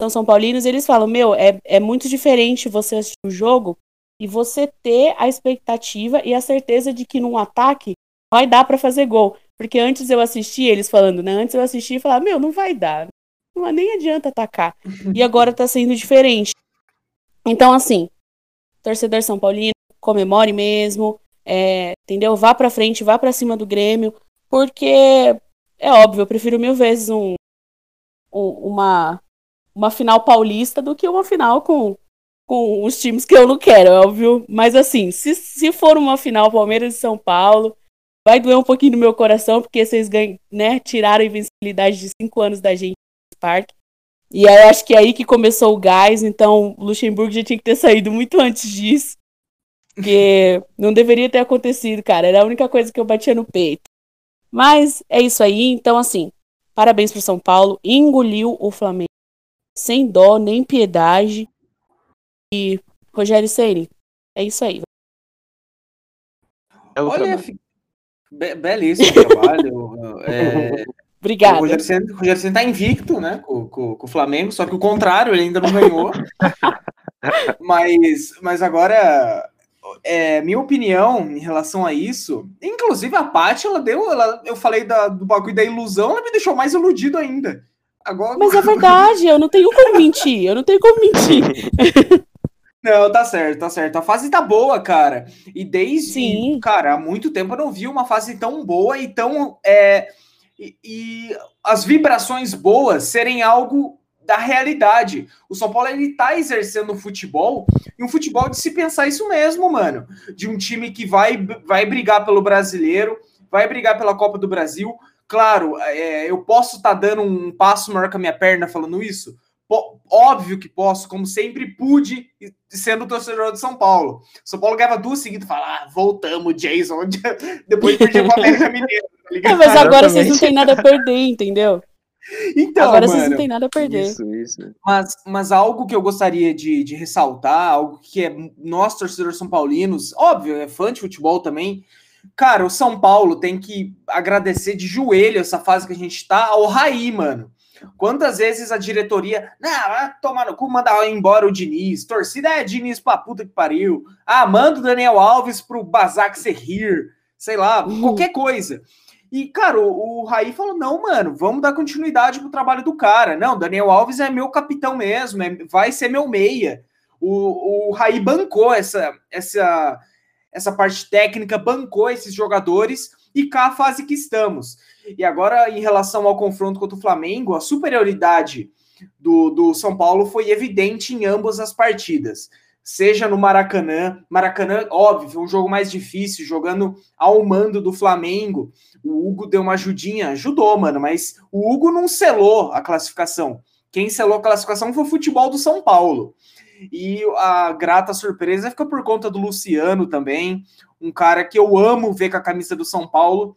são São Paulinos, eles falam: Meu, é, é muito diferente você assistir o jogo e você ter a expectativa e a certeza de que num ataque vai dar para fazer gol. Porque antes eu assisti eles falando, né? Antes eu assisti e falava, meu, não vai dar. Não, nem adianta atacar. e agora tá sendo diferente. Então, assim, torcedor São Paulino, comemore mesmo. É, entendeu? Vá pra frente, vá para cima do Grêmio. Porque é óbvio, eu prefiro mil vezes um, um, uma, uma final paulista do que uma final com, com os times que eu não quero, é óbvio. Mas assim, se, se for uma final Palmeiras e São Paulo, vai doer um pouquinho no meu coração, porque vocês ganham, né, tiraram a invencibilidade de cinco anos da gente no parque. E aí eu acho que é aí que começou o gás, então o Luxemburgo já tinha que ter saído muito antes disso. Porque não deveria ter acontecido, cara. Era a única coisa que eu batia no peito. Mas é isso aí. Então, assim, parabéns pro São Paulo. Engoliu o Flamengo sem dó nem piedade. E Rogério Ceni, é isso aí. Olha, be belíssimo trabalho. é... Obrigada. O Rogério Senna tá invicto, né, com, com, com, o Flamengo, só que o contrário, ele ainda não ganhou. mas, mas agora, é, minha opinião em relação a isso, inclusive a Paty, ela deu, ela, eu falei da, do bagulho da ilusão, ela me deixou mais iludido ainda. Agora... Mas é verdade, eu não tenho como mentir, eu não tenho como mentir. Não, tá certo, tá certo. A fase tá boa, cara. E desde, Sim. cara, há muito tempo eu não vi uma fase tão boa e tão. É, e, e as vibrações boas serem algo da realidade. O São Paulo ele tá exercendo futebol e um futebol de se pensar isso mesmo, mano. De um time que vai, vai brigar pelo brasileiro, vai brigar pela Copa do Brasil. Claro, é, eu posso estar tá dando um passo maior que a minha perna falando isso. óbvio que posso, como sempre pude, sendo torcedor de São Paulo. São Paulo ganhava duas seguidas e fala: ah, voltamos, Jason. Depois perdi o América Mineiro. Tá é, mas agora vocês não têm nada a perder, entendeu? Então, Agora mano, vocês não têm nada a perder. Isso, isso. Mas, mas algo que eu gostaria de, de ressaltar, algo que é nós, torcedores são paulinos, óbvio, é fã de futebol também. Cara, o São Paulo tem que agradecer de joelho essa fase que a gente tá ao Raí, mano. Quantas vezes a diretoria, não, vai tomar no cu, mandar embora o Diniz, torcida é Diniz pra puta que pariu. Ah, manda o Daniel Alves pro Bazac Serrir, sei lá, uhum. qualquer coisa. E, cara, o, o Raí falou: não, mano, vamos dar continuidade pro trabalho do cara. Não, Daniel Alves é meu capitão mesmo, é, vai ser meu meia. O, o Raí bancou essa, essa, essa parte técnica, bancou esses jogadores e cá a fase que estamos. E agora, em relação ao confronto contra o Flamengo, a superioridade do, do São Paulo foi evidente em ambas as partidas seja no Maracanã. Maracanã, óbvio, um jogo mais difícil, jogando ao mando do Flamengo. O Hugo deu uma ajudinha, ajudou, mano, mas o Hugo não selou a classificação. Quem selou a classificação foi o futebol do São Paulo. E a grata surpresa fica por conta do Luciano também, um cara que eu amo ver com a camisa do São Paulo.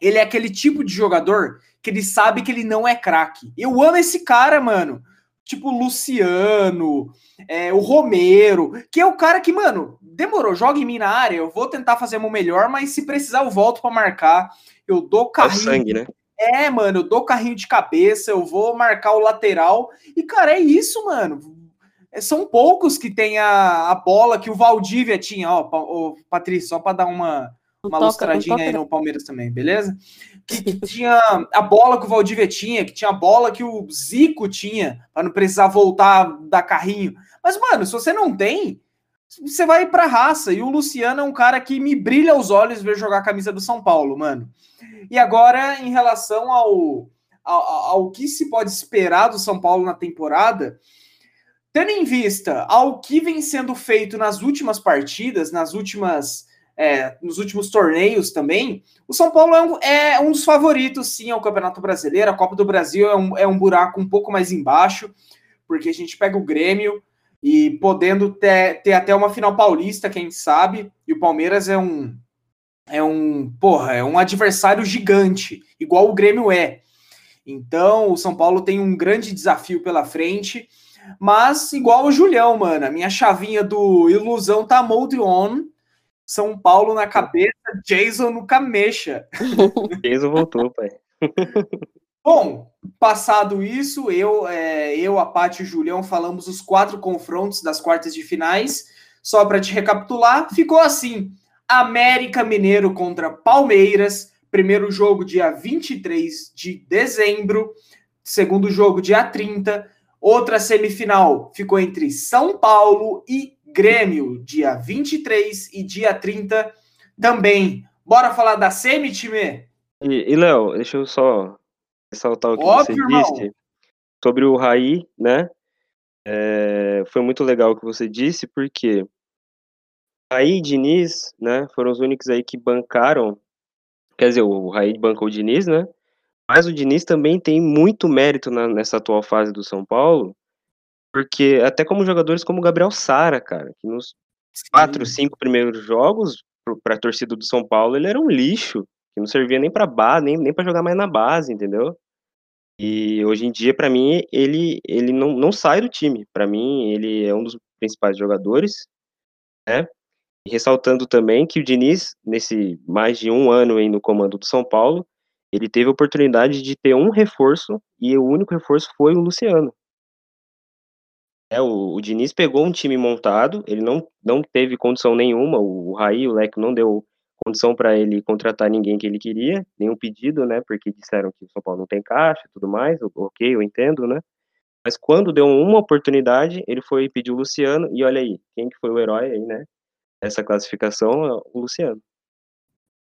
Ele é aquele tipo de jogador que ele sabe que ele não é craque. Eu amo esse cara, mano tipo Luciano, é, o Romero, que é o cara que, mano, demorou, joga em mim na área, eu vou tentar fazer o melhor, mas se precisar eu volto para marcar, eu dou carrinho. É sangue, né? É, mano, eu dou carrinho de cabeça, eu vou marcar o lateral, e cara, é isso, mano. É, são poucos que tem a, a bola que o Valdívia tinha, ó, ó Patrícia, só para dar uma, uma toca, lustradinha aí no Palmeiras também, beleza? Que, que, tinha a bola que o Valdívia tinha, que tinha a bola que o Zico tinha, para não precisar voltar da carrinho. Mas, mano, se você não tem, você vai pra raça. E o Luciano é um cara que me brilha os olhos ver jogar a camisa do São Paulo, mano. E agora, em relação ao, ao, ao que se pode esperar do São Paulo na temporada, tendo em vista ao que vem sendo feito nas últimas partidas, nas últimas é, nos últimos torneios também, o São Paulo é um, é um, dos favoritos, sim, ao Campeonato Brasileiro. A Copa do Brasil é um, é um buraco um pouco mais embaixo, porque a gente pega o Grêmio e podendo ter, ter até uma final paulista, quem sabe, e o Palmeiras é um. É um, porra, é um adversário gigante, igual o Grêmio é. Então, o São Paulo tem um grande desafio pela frente, mas igual o Julião, mano, a minha chavinha do ilusão tá mode on, são Paulo na cabeça, Jason no camecha. Jason voltou, pai. Bom, passado isso, eu, é, eu a Paty e o Julião falamos os quatro confrontos das quartas de finais. Só para te recapitular, ficou assim: América Mineiro contra Palmeiras, primeiro jogo dia 23 de dezembro, segundo jogo dia 30. Outra semifinal ficou entre São Paulo e Grêmio, dia 23 e dia 30 também. Bora falar da Semi, time? E, e Léo, deixa eu só ressaltar o que Óbvio, você irmão. disse sobre o Raí, né? É, foi muito legal o que você disse, porque Raí e Diniz, né, foram os únicos aí que bancaram, quer dizer, o Raí bancou o Diniz, né? Mas o Diniz também tem muito mérito na, nessa atual fase do São Paulo, porque até como jogadores como o Gabriel Sara, cara, que nos Sim. quatro, cinco primeiros jogos para a torcida do São Paulo, ele era um lixo. que não servia nem para base, nem, nem para jogar mais na base, entendeu? E hoje em dia, para mim, ele, ele não, não sai do time. Para mim, ele é um dos principais jogadores, né? E ressaltando também que o Diniz, nesse mais de um ano aí no comando do São Paulo, ele teve a oportunidade de ter um reforço e o único reforço foi o Luciano. É, o, o Diniz pegou um time montado, ele não, não teve condição nenhuma, o, o Raí, o Leque não deu condição para ele contratar ninguém que ele queria, nenhum pedido, né, porque disseram que o São Paulo não tem caixa e tudo mais, ok, eu entendo, né, mas quando deu uma oportunidade, ele foi pedir o Luciano, e olha aí, quem que foi o herói aí, né, essa classificação, é o Luciano.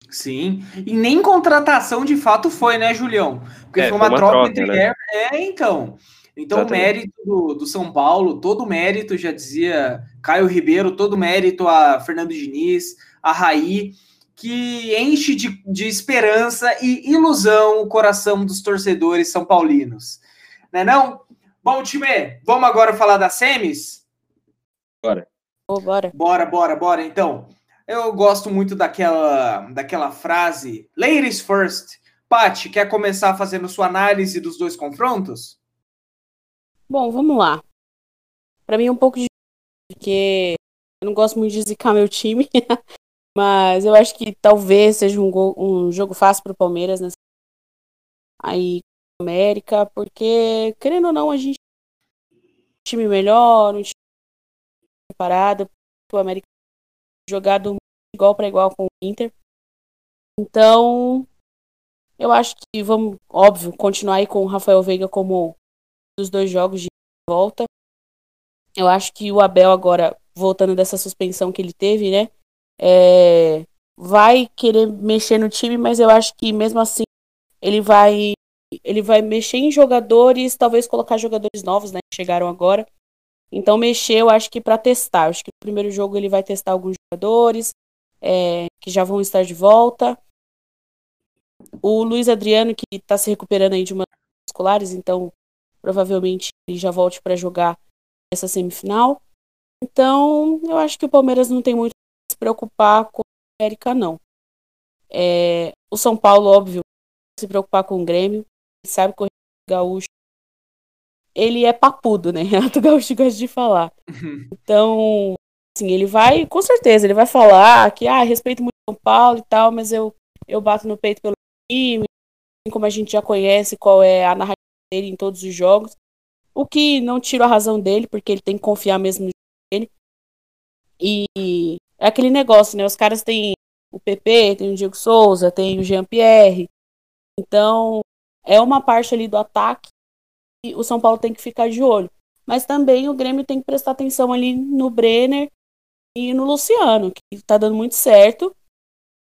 Sim, e nem contratação de fato foi, né, Julião? Porque é, foi uma, uma troca, troca, entre né? É, então. Então, o mérito do, do, São Paulo, todo mérito, já dizia Caio Ribeiro, todo mérito a Fernando Diniz, a Raí, que enche de, de esperança e ilusão o coração dos torcedores são paulinos. Né não? Bom, time, vamos agora falar das semis? Bora. Oh, bora. Bora, bora, bora. Então, eu gosto muito daquela, daquela frase, ladies first. Paty, quer começar fazendo sua análise dos dois confrontos? Bom, vamos lá. Para mim é um pouco de porque eu não gosto muito de zicar meu time, mas eu acho que talvez seja um, gol, um jogo fácil para o Palmeiras nessa aí América, porque querendo ou não a gente um time melhor, um time preparado, o América jogado igual para igual com o Inter. Então, eu acho que vamos, óbvio, continuar aí com o Rafael Veiga como dos dois jogos de volta. Eu acho que o Abel agora, voltando dessa suspensão que ele teve, né? É, vai querer mexer no time, mas eu acho que mesmo assim ele vai ele vai mexer em jogadores, talvez colocar jogadores novos, né? Que chegaram agora. Então mexer, eu acho que para testar. Eu acho que no primeiro jogo ele vai testar alguns jogadores é, que já vão estar de volta. O Luiz Adriano que está se recuperando aí de uma musculares, então provavelmente ele já volte para jogar essa semifinal. Então, eu acho que o Palmeiras não tem muito a se preocupar com a América, não. É, o São Paulo, óbvio, se preocupar com o Grêmio. Ele sabe que o Gaúcho ele é papudo, né? Renato Gaúcho gosta de falar. Então, assim, ele vai, com certeza, ele vai falar que, ah, respeito muito São Paulo e tal, mas eu, eu bato no peito pelo time, como a gente já conhece qual é a narrativa dele em todos os jogos. O que não tira a razão dele, porque ele tem que confiar mesmo no dele. E é aquele negócio, né? Os caras têm o PP, tem o Diego Souza, tem o Jean-Pierre. Então, é uma parte ali do ataque e o São Paulo tem que ficar de olho. Mas também o Grêmio tem que prestar atenção ali no Brenner e no Luciano, que tá dando muito certo.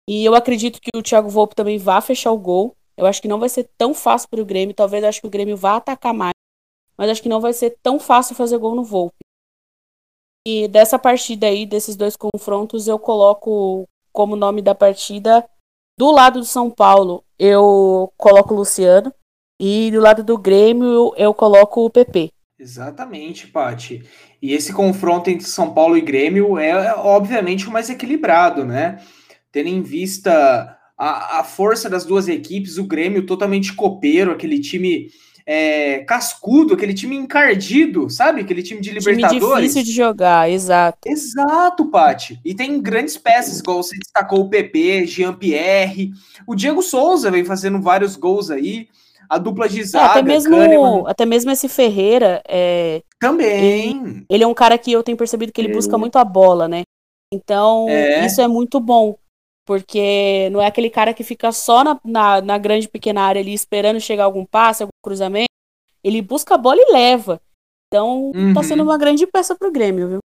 E eu acredito que o Thiago Volpe também vá fechar o gol. Eu acho que não vai ser tão fácil para o Grêmio. Talvez acho que o Grêmio vá atacar mais. Mas acho que não vai ser tão fácil fazer gol no Volpe. E dessa partida aí, desses dois confrontos, eu coloco como nome da partida. Do lado do São Paulo, eu coloco o Luciano. E do lado do Grêmio, eu, eu coloco o PP. Exatamente, Pati. E esse confronto entre São Paulo e Grêmio é, obviamente, o mais equilibrado, né? Tendo em vista a, a força das duas equipes, o Grêmio totalmente copeiro, aquele time é, cascudo, aquele time encardido, sabe? Aquele time de Libertadores. Time difícil de jogar, exato. Exato, Pati. E tem grandes peças, igual você destacou o PP, Jean-Pierre. O Diego Souza vem fazendo vários gols aí. A dupla de zaga, é, até mesmo Kahneman. Até mesmo esse Ferreira. É, Também. Ele, ele, é um cara que eu tenho percebido que ele busca muito a bola, né? Então, é. isso é muito bom. Porque não é aquele cara que fica só na, na, na grande pequena área ali esperando chegar algum passe, algum cruzamento. Ele busca a bola e leva. Então, uhum. tá sendo uma grande peça pro Grêmio, viu?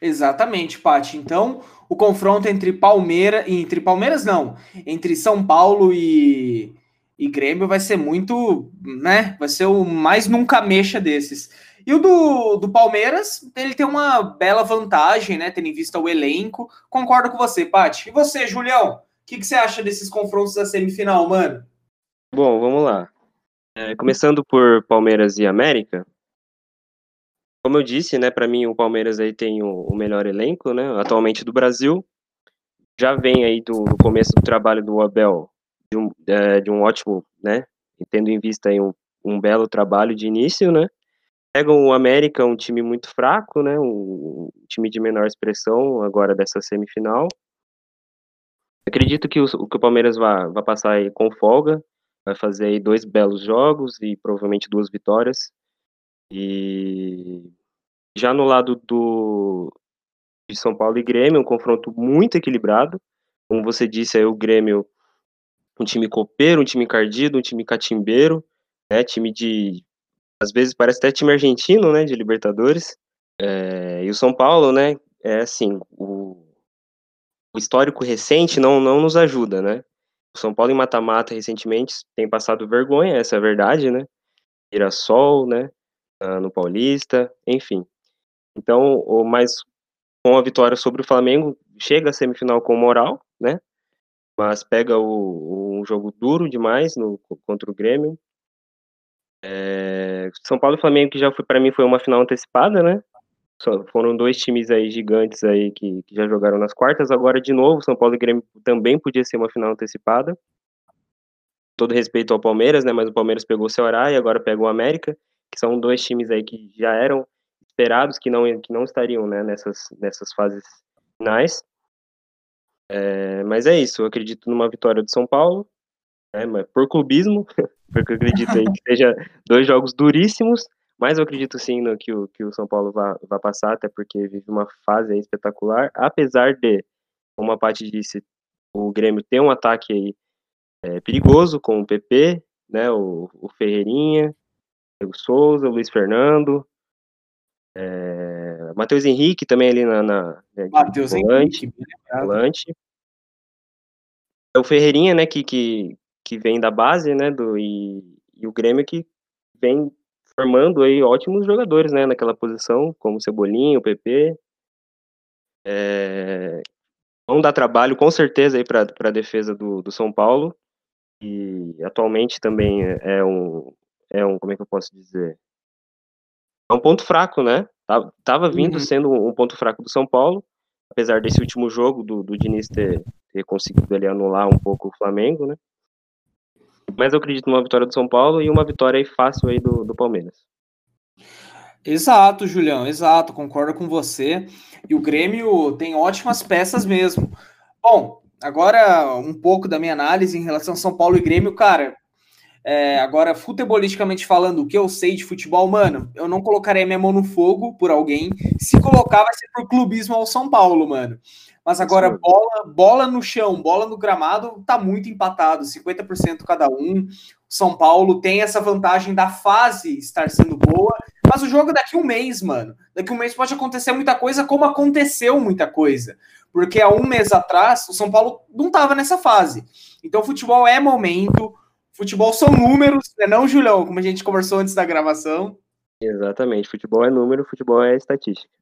Exatamente, Paty. Então, o confronto entre Palmeiras. Entre Palmeiras, não. Entre São Paulo e, e Grêmio vai ser muito, né? Vai ser o mais nunca mexa desses. E o do, do Palmeiras, ele tem uma bela vantagem, né? Tendo em vista o elenco. Concordo com você, Paty. E você, Julião? O que, que você acha desses confrontos da semifinal, mano? Bom, vamos lá. É, começando por Palmeiras e América. Como eu disse, né? Para mim, o Palmeiras aí tem o, o melhor elenco, né? Atualmente do Brasil. Já vem aí do, do começo do trabalho do Abel de um, é, de um ótimo, né? Tendo em vista aí um, um belo trabalho de início, né? Pegam o América, um time muito fraco, né? Um time de menor expressão agora dessa semifinal. Acredito que o, que o Palmeiras vai, passar aí com folga, vai fazer aí dois belos jogos e provavelmente duas vitórias. E já no lado do de São Paulo e Grêmio, um confronto muito equilibrado. Como você disse, aí o Grêmio um time copeiro, um time encardido, um time catimbeiro, né, time de às vezes parece até time argentino, né, de Libertadores. É, e o São Paulo, né, é assim, o, o histórico recente não não nos ajuda, né? O São Paulo em mata-mata recentemente tem passado vergonha, essa é a verdade, né? Mirassol, né? Ah, no Paulista, enfim. Então, o mais com a vitória sobre o Flamengo, chega à semifinal com moral, né? Mas pega o, um jogo duro demais no, contra o Grêmio. É, São Paulo e Flamengo, que já foi para mim foi uma final antecipada, né? foram dois times aí gigantes aí que, que, já jogaram nas quartas. Agora, de novo, São Paulo e Grêmio também podia ser uma final antecipada. Todo respeito ao Palmeiras, né? Mas o Palmeiras pegou o Ceará e agora pegou o América, que são dois times aí que já eram esperados que não, que não estariam né, nessas, nessas fases finais. É, mas é isso, eu acredito numa vitória do São Paulo, né, por clubismo, porque eu acredito aí que seja dois jogos duríssimos, mas eu acredito sim no, que, o, que o São Paulo vai, vai passar, até porque vive uma fase espetacular, apesar de, como a Paty disse, o Grêmio tem um ataque aí é, perigoso com o PP, né, o, o Ferreirinha, o Souza, o Luiz Fernando, é, Matheus Henrique também ali na. na né, Matheus Henrique. Volante. É o Ferreirinha, né, que, que, que vem da base, né, do, e, e o Grêmio que vem formando aí ótimos jogadores, né, naquela posição, como o Cebolinha, o PP. É, vão dar trabalho, com certeza, aí para a defesa do, do São Paulo. E atualmente também é um, é um, como é que eu posso dizer? é um ponto fraco, né? Tava vindo uhum. sendo um ponto fraco do São Paulo, apesar desse último jogo do, do Diniz ter, ter conseguido ali anular um pouco o Flamengo, né? Mas eu acredito numa vitória do São Paulo e uma vitória aí fácil aí do, do Palmeiras. Exato, Julião, exato, concordo com você. E o Grêmio tem ótimas peças mesmo. Bom, agora um pouco da minha análise em relação a São Paulo e Grêmio, cara. É, agora, futebolisticamente falando, o que eu sei de futebol, mano, eu não colocaria minha mão no fogo por alguém. Se colocar, vai ser por clubismo ao São Paulo, mano. Mas agora, bola, bola no chão, bola no gramado, tá muito empatado, 50% cada um. São Paulo tem essa vantagem da fase estar sendo boa, mas o jogo é daqui um mês, mano. Daqui um mês pode acontecer muita coisa, como aconteceu muita coisa. Porque há um mês atrás, o São Paulo não tava nessa fase. Então, futebol é momento Futebol são números, né? não, Julião, como a gente conversou antes da gravação. Exatamente, futebol é número, futebol é estatística.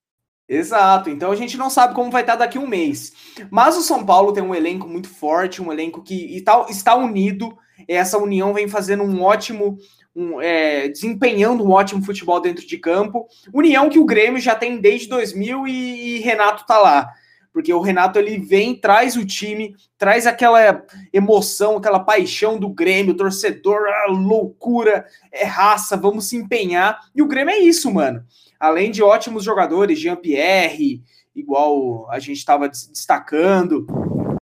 Exato, então a gente não sabe como vai estar daqui a um mês. Mas o São Paulo tem um elenco muito forte, um elenco que está, está unido, essa união vem fazendo um ótimo, um, é, desempenhando um ótimo futebol dentro de campo. União que o Grêmio já tem desde 2000 e, e Renato tá lá porque o Renato ele vem, traz o time, traz aquela emoção, aquela paixão do Grêmio, torcedor, loucura, é raça, vamos se empenhar. E o Grêmio é isso, mano. Além de ótimos jogadores, Jean-Pierre, igual a gente estava destacando.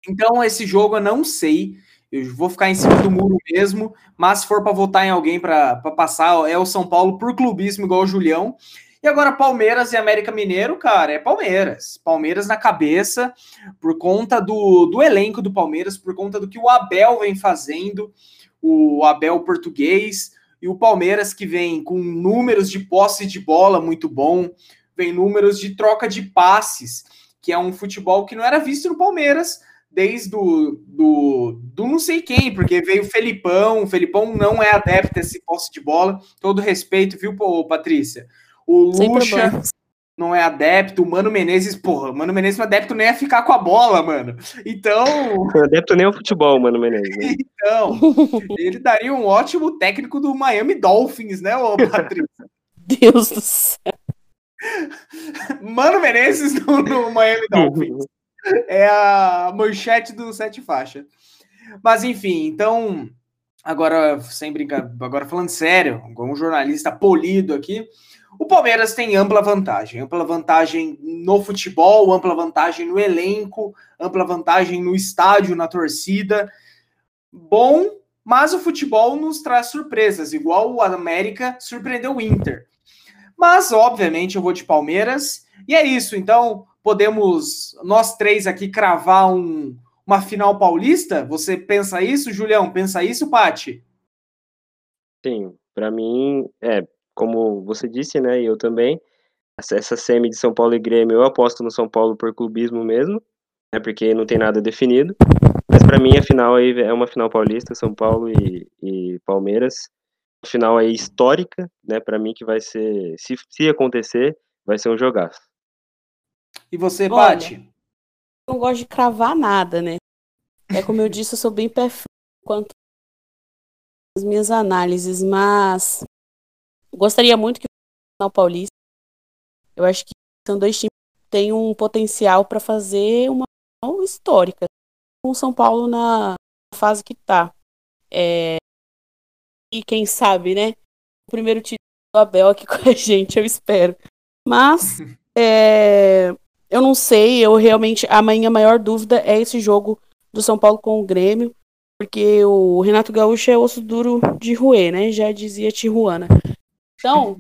Então, esse jogo eu não sei. Eu vou ficar em cima do muro mesmo, mas se for para votar em alguém para passar, é o São Paulo por clubismo, igual o Julião. E agora Palmeiras e América Mineiro, cara, é Palmeiras. Palmeiras na cabeça, por conta do, do elenco do Palmeiras, por conta do que o Abel vem fazendo, o Abel português, e o Palmeiras que vem com números de posse de bola muito bom, vem números de troca de passes, que é um futebol que não era visto no Palmeiras desde do, do, do não sei quem, porque veio o Felipão, o Felipão não é adepto a esse posse de bola, todo respeito, viu, Patrícia? O Lucha não é adepto, o Mano Menezes, porra, o Mano Menezes não é adepto nem a ficar com a bola, mano. Então. Não é adepto nem ao futebol, Mano Menezes. Né? então, ele daria um ótimo técnico do Miami Dolphins, né, ô Patrícia? Deus do céu. Mano Menezes no, no Miami Dolphins. É a manchete do Sete Faixa. Mas enfim, então, agora sem brincar, agora falando sério, como um jornalista polido aqui, o Palmeiras tem ampla vantagem, ampla vantagem no futebol, ampla vantagem no elenco, ampla vantagem no estádio, na torcida. Bom, mas o futebol nos traz surpresas, igual o América surpreendeu o Inter. Mas, obviamente, eu vou de Palmeiras. E é isso. Então, podemos nós três aqui cravar um, uma final paulista? Você pensa isso, Julião? Pensa isso, Pati? Sim, para mim, é, como você disse, né, e eu também, essa semi de São Paulo e Grêmio, eu aposto no São Paulo por clubismo mesmo, né, porque não tem nada definido. Mas para mim a final aí é uma final paulista, São Paulo e, e Palmeiras. Final aí histórica, né, para mim que vai ser, se, se acontecer, vai ser um jogaço. E você, Paty? Não gosto de cravar nada, né? É como eu disse, eu sou bem pé quanto as minhas análises, mas gostaria muito que o paulista. Eu acho que são dois times que têm um potencial para fazer uma final histórica com o São Paulo na fase que tá. É... E quem sabe, né? O primeiro título do Abel aqui com a gente, eu espero. Mas é... eu não sei, eu realmente. A minha maior dúvida é esse jogo do São Paulo com o Grêmio. Porque o Renato Gaúcho é osso duro de roer, né? Já dizia Tijuana. Então,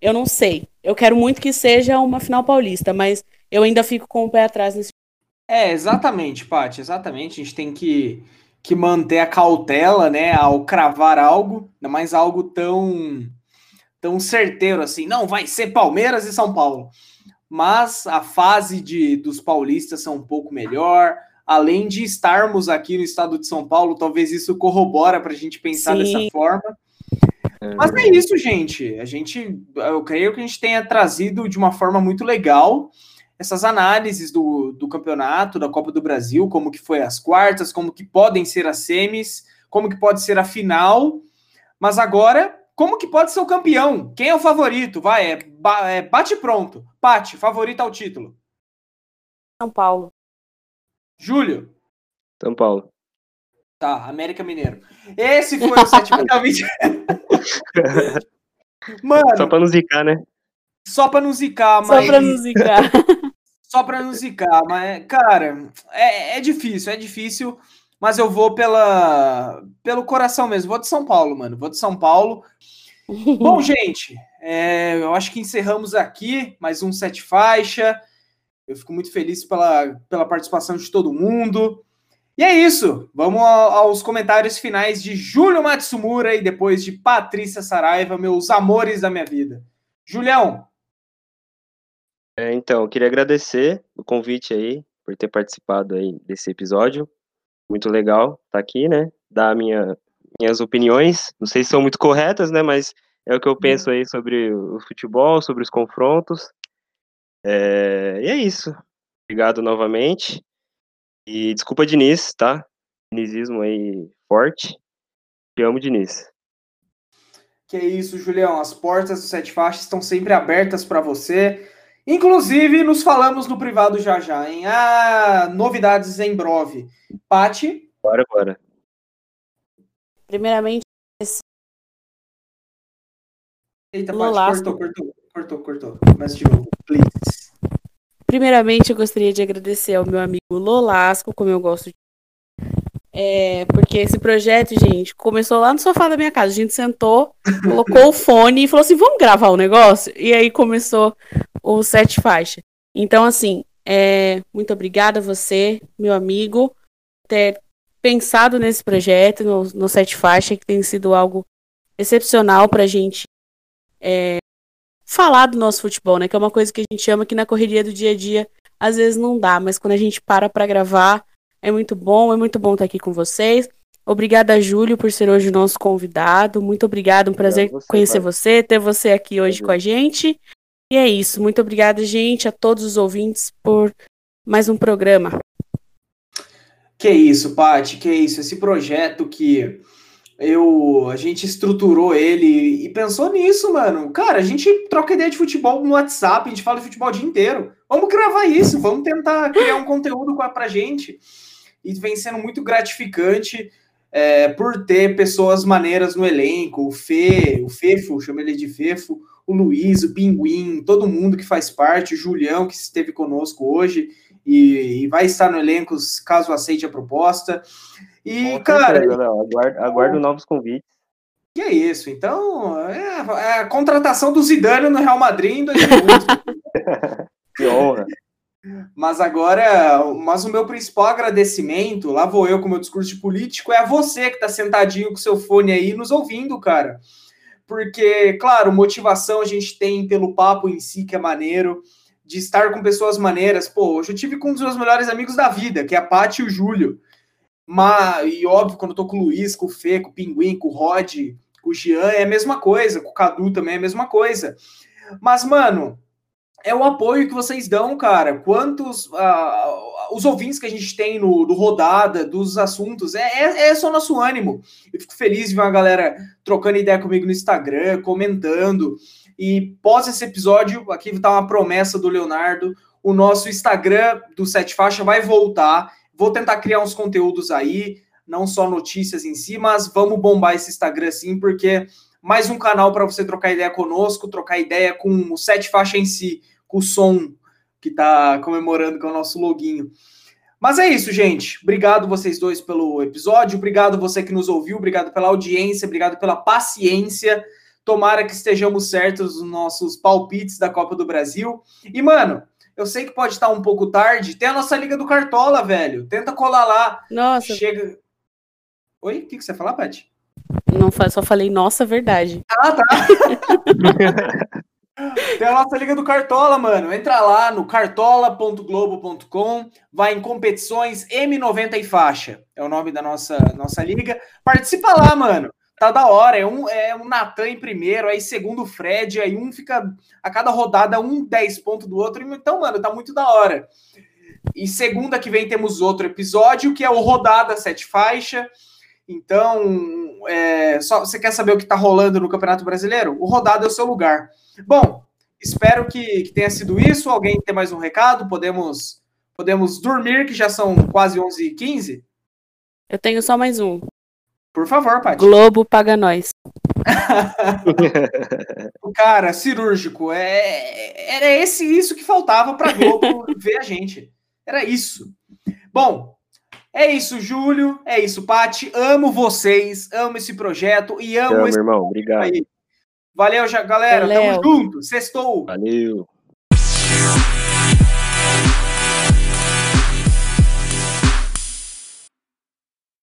eu não sei. Eu quero muito que seja uma final paulista, mas eu ainda fico com o pé atrás nesse é, exatamente, Paty, exatamente. A gente tem que, que manter a cautela, né, ao cravar algo, ainda mais algo tão, tão certeiro assim. Não, vai ser Palmeiras e São Paulo. Mas a fase de, dos paulistas são um pouco melhor. Além de estarmos aqui no estado de São Paulo, talvez isso corrobora para a gente pensar Sim. dessa forma. Mas é isso, gente. A gente, eu creio que a gente tenha trazido de uma forma muito legal essas análises do, do campeonato, da Copa do Brasil, como que foi as quartas, como que podem ser as semis, como que pode ser a final. Mas agora, como que pode ser o campeão? Quem é o favorito? Vai, é, é bate pronto. Pate, favorito ao título. São Paulo. Júlio. São Paulo. Tá, América Mineiro. Esse foi o sétimo Mano. Só pra não zicar, né? Só pra não zicar, mas. Só pra não zicar. Só para não zicar, mas, cara, é, é difícil, é difícil, mas eu vou pela, pelo coração mesmo. Vou de São Paulo, mano. Vou de São Paulo. Bom, gente, é, eu acho que encerramos aqui mais um Sete Faixa. Eu fico muito feliz pela, pela participação de todo mundo. E é isso. Vamos aos comentários finais de Júlio Matsumura e depois de Patrícia Saraiva, meus amores da minha vida. Julião, é, então, eu queria agradecer o convite aí, por ter participado aí desse episódio. Muito legal estar tá aqui, né? Dar minha, minhas opiniões. Não sei se são muito corretas, né? Mas é o que eu uhum. penso aí sobre o futebol, sobre os confrontos. É, e é isso. Obrigado novamente. E desculpa, Diniz, tá? Dinizismo aí forte. Te amo, Diniz. Que é isso, Julião. As portas do Sete Faixas estão sempre abertas para você. Inclusive, nos falamos no privado já já, em ah, novidades em breve. Pati? Bora, bora. Primeiramente, Eita, Pati, cortou, cortou, cortou, cortou. Mas de novo, please. Primeiramente, eu gostaria de agradecer ao meu amigo Lolasco, como eu gosto de é, porque esse projeto, gente, começou lá no sofá da minha casa. A gente sentou, colocou o fone e falou assim: vamos gravar o um negócio? E aí começou o Sete Faixa. Então, assim, é, muito obrigada a você, meu amigo, ter pensado nesse projeto, no, no Sete Faixa, que tem sido algo excepcional para a gente é, falar do nosso futebol, né? Que é uma coisa que a gente ama que na correria do dia a dia às vezes não dá, mas quando a gente para para gravar é muito bom, é muito bom estar aqui com vocês. Obrigada, Júlio, por ser hoje o nosso convidado. Muito obrigado, um prazer você, conhecer pai. você, ter você aqui hoje com a gente. E é isso. Muito obrigada, gente, a todos os ouvintes por mais um programa. Que isso, Paty, que isso. Esse projeto que eu a gente estruturou ele e pensou nisso, mano. Cara, a gente troca ideia de futebol no WhatsApp, a gente fala de futebol o dia inteiro. Vamos gravar isso, vamos tentar criar um conteúdo pra gente. e vem sendo muito gratificante é, por ter pessoas maneiras no elenco, o Fê, o Fefo, chama ele de Fefo, o Luiz, o Pinguim, todo mundo que faz parte, o Julião, que esteve conosco hoje e, e vai estar no elenco caso aceite a proposta. E, Com cara. certeza. Aguardo, aguardo novos convites. Que é isso, então é, é a contratação do Zidane no Real Madrid em 2011. que honra. Mas agora, mas o meu principal agradecimento, lá vou eu com o meu discurso de político, é a você que está sentadinho com seu fone aí nos ouvindo, cara. Porque, claro, motivação a gente tem pelo papo em si, que é maneiro, de estar com pessoas maneiras. Pô, hoje eu tive com um dos meus melhores amigos da vida, que é a Paty e o Júlio. Mas, e óbvio, quando eu tô com o Luiz, com o Fê, com o Pinguim, com o Rod, com o Jean, é a mesma coisa, com o Cadu também é a mesma coisa. Mas, mano, é o apoio que vocês dão, cara. Quantos uh, os ouvintes que a gente tem no, no rodada dos assuntos, é, é, é só nosso ânimo. Eu fico feliz de ver uma galera trocando ideia comigo no Instagram, comentando. E pós esse episódio, aqui está uma promessa do Leonardo. O nosso Instagram do Sete Faixa vai voltar. Vou tentar criar uns conteúdos aí, não só notícias em si, mas vamos bombar esse Instagram sim, porque mais um canal para você trocar ideia conosco, trocar ideia com o Sete Faixa em si, com o som que está comemorando com o nosso loginho. Mas é isso, gente. Obrigado vocês dois pelo episódio, obrigado você que nos ouviu, obrigado pela audiência, obrigado pela paciência. Tomara que estejamos certos nos nossos palpites da Copa do Brasil. E, mano, eu sei que pode estar um pouco tarde. Tem a nossa Liga do Cartola, velho. Tenta colar lá. Nossa. Chega. Oi? O que, que você falar, Paty? Não, só falei, nossa, verdade. Ah, tá. Tem a nossa Liga do Cartola, mano. Entra lá no cartola.globo.com, vai em competições M90 e faixa. É o nome da nossa, nossa liga. Participa lá, mano. Tá da hora. É um, é um Natan em primeiro, aí segundo o Fred, aí um fica a cada rodada um 10 pontos do outro. Então, mano, tá muito da hora. E segunda que vem temos outro episódio, que é o Rodada Sete Faixa. Então, é, só você quer saber o que está rolando no Campeonato Brasileiro? O rodado é o seu lugar. Bom, espero que, que, tenha sido isso. Alguém tem mais um recado? Podemos podemos dormir, que já são quase 11h15? Eu tenho só mais um. Por favor, Paty. Globo paga nós. o cara cirúrgico. É, era esse isso que faltava para Globo ver a gente. Era isso. Bom, é isso, Júlio. É isso, Pati. Amo vocês, amo esse projeto e amo, amo esse. irmão. Obrigado. Aí. Valeu, já, galera. Valeu. Tamo junto. Sextou. Valeu.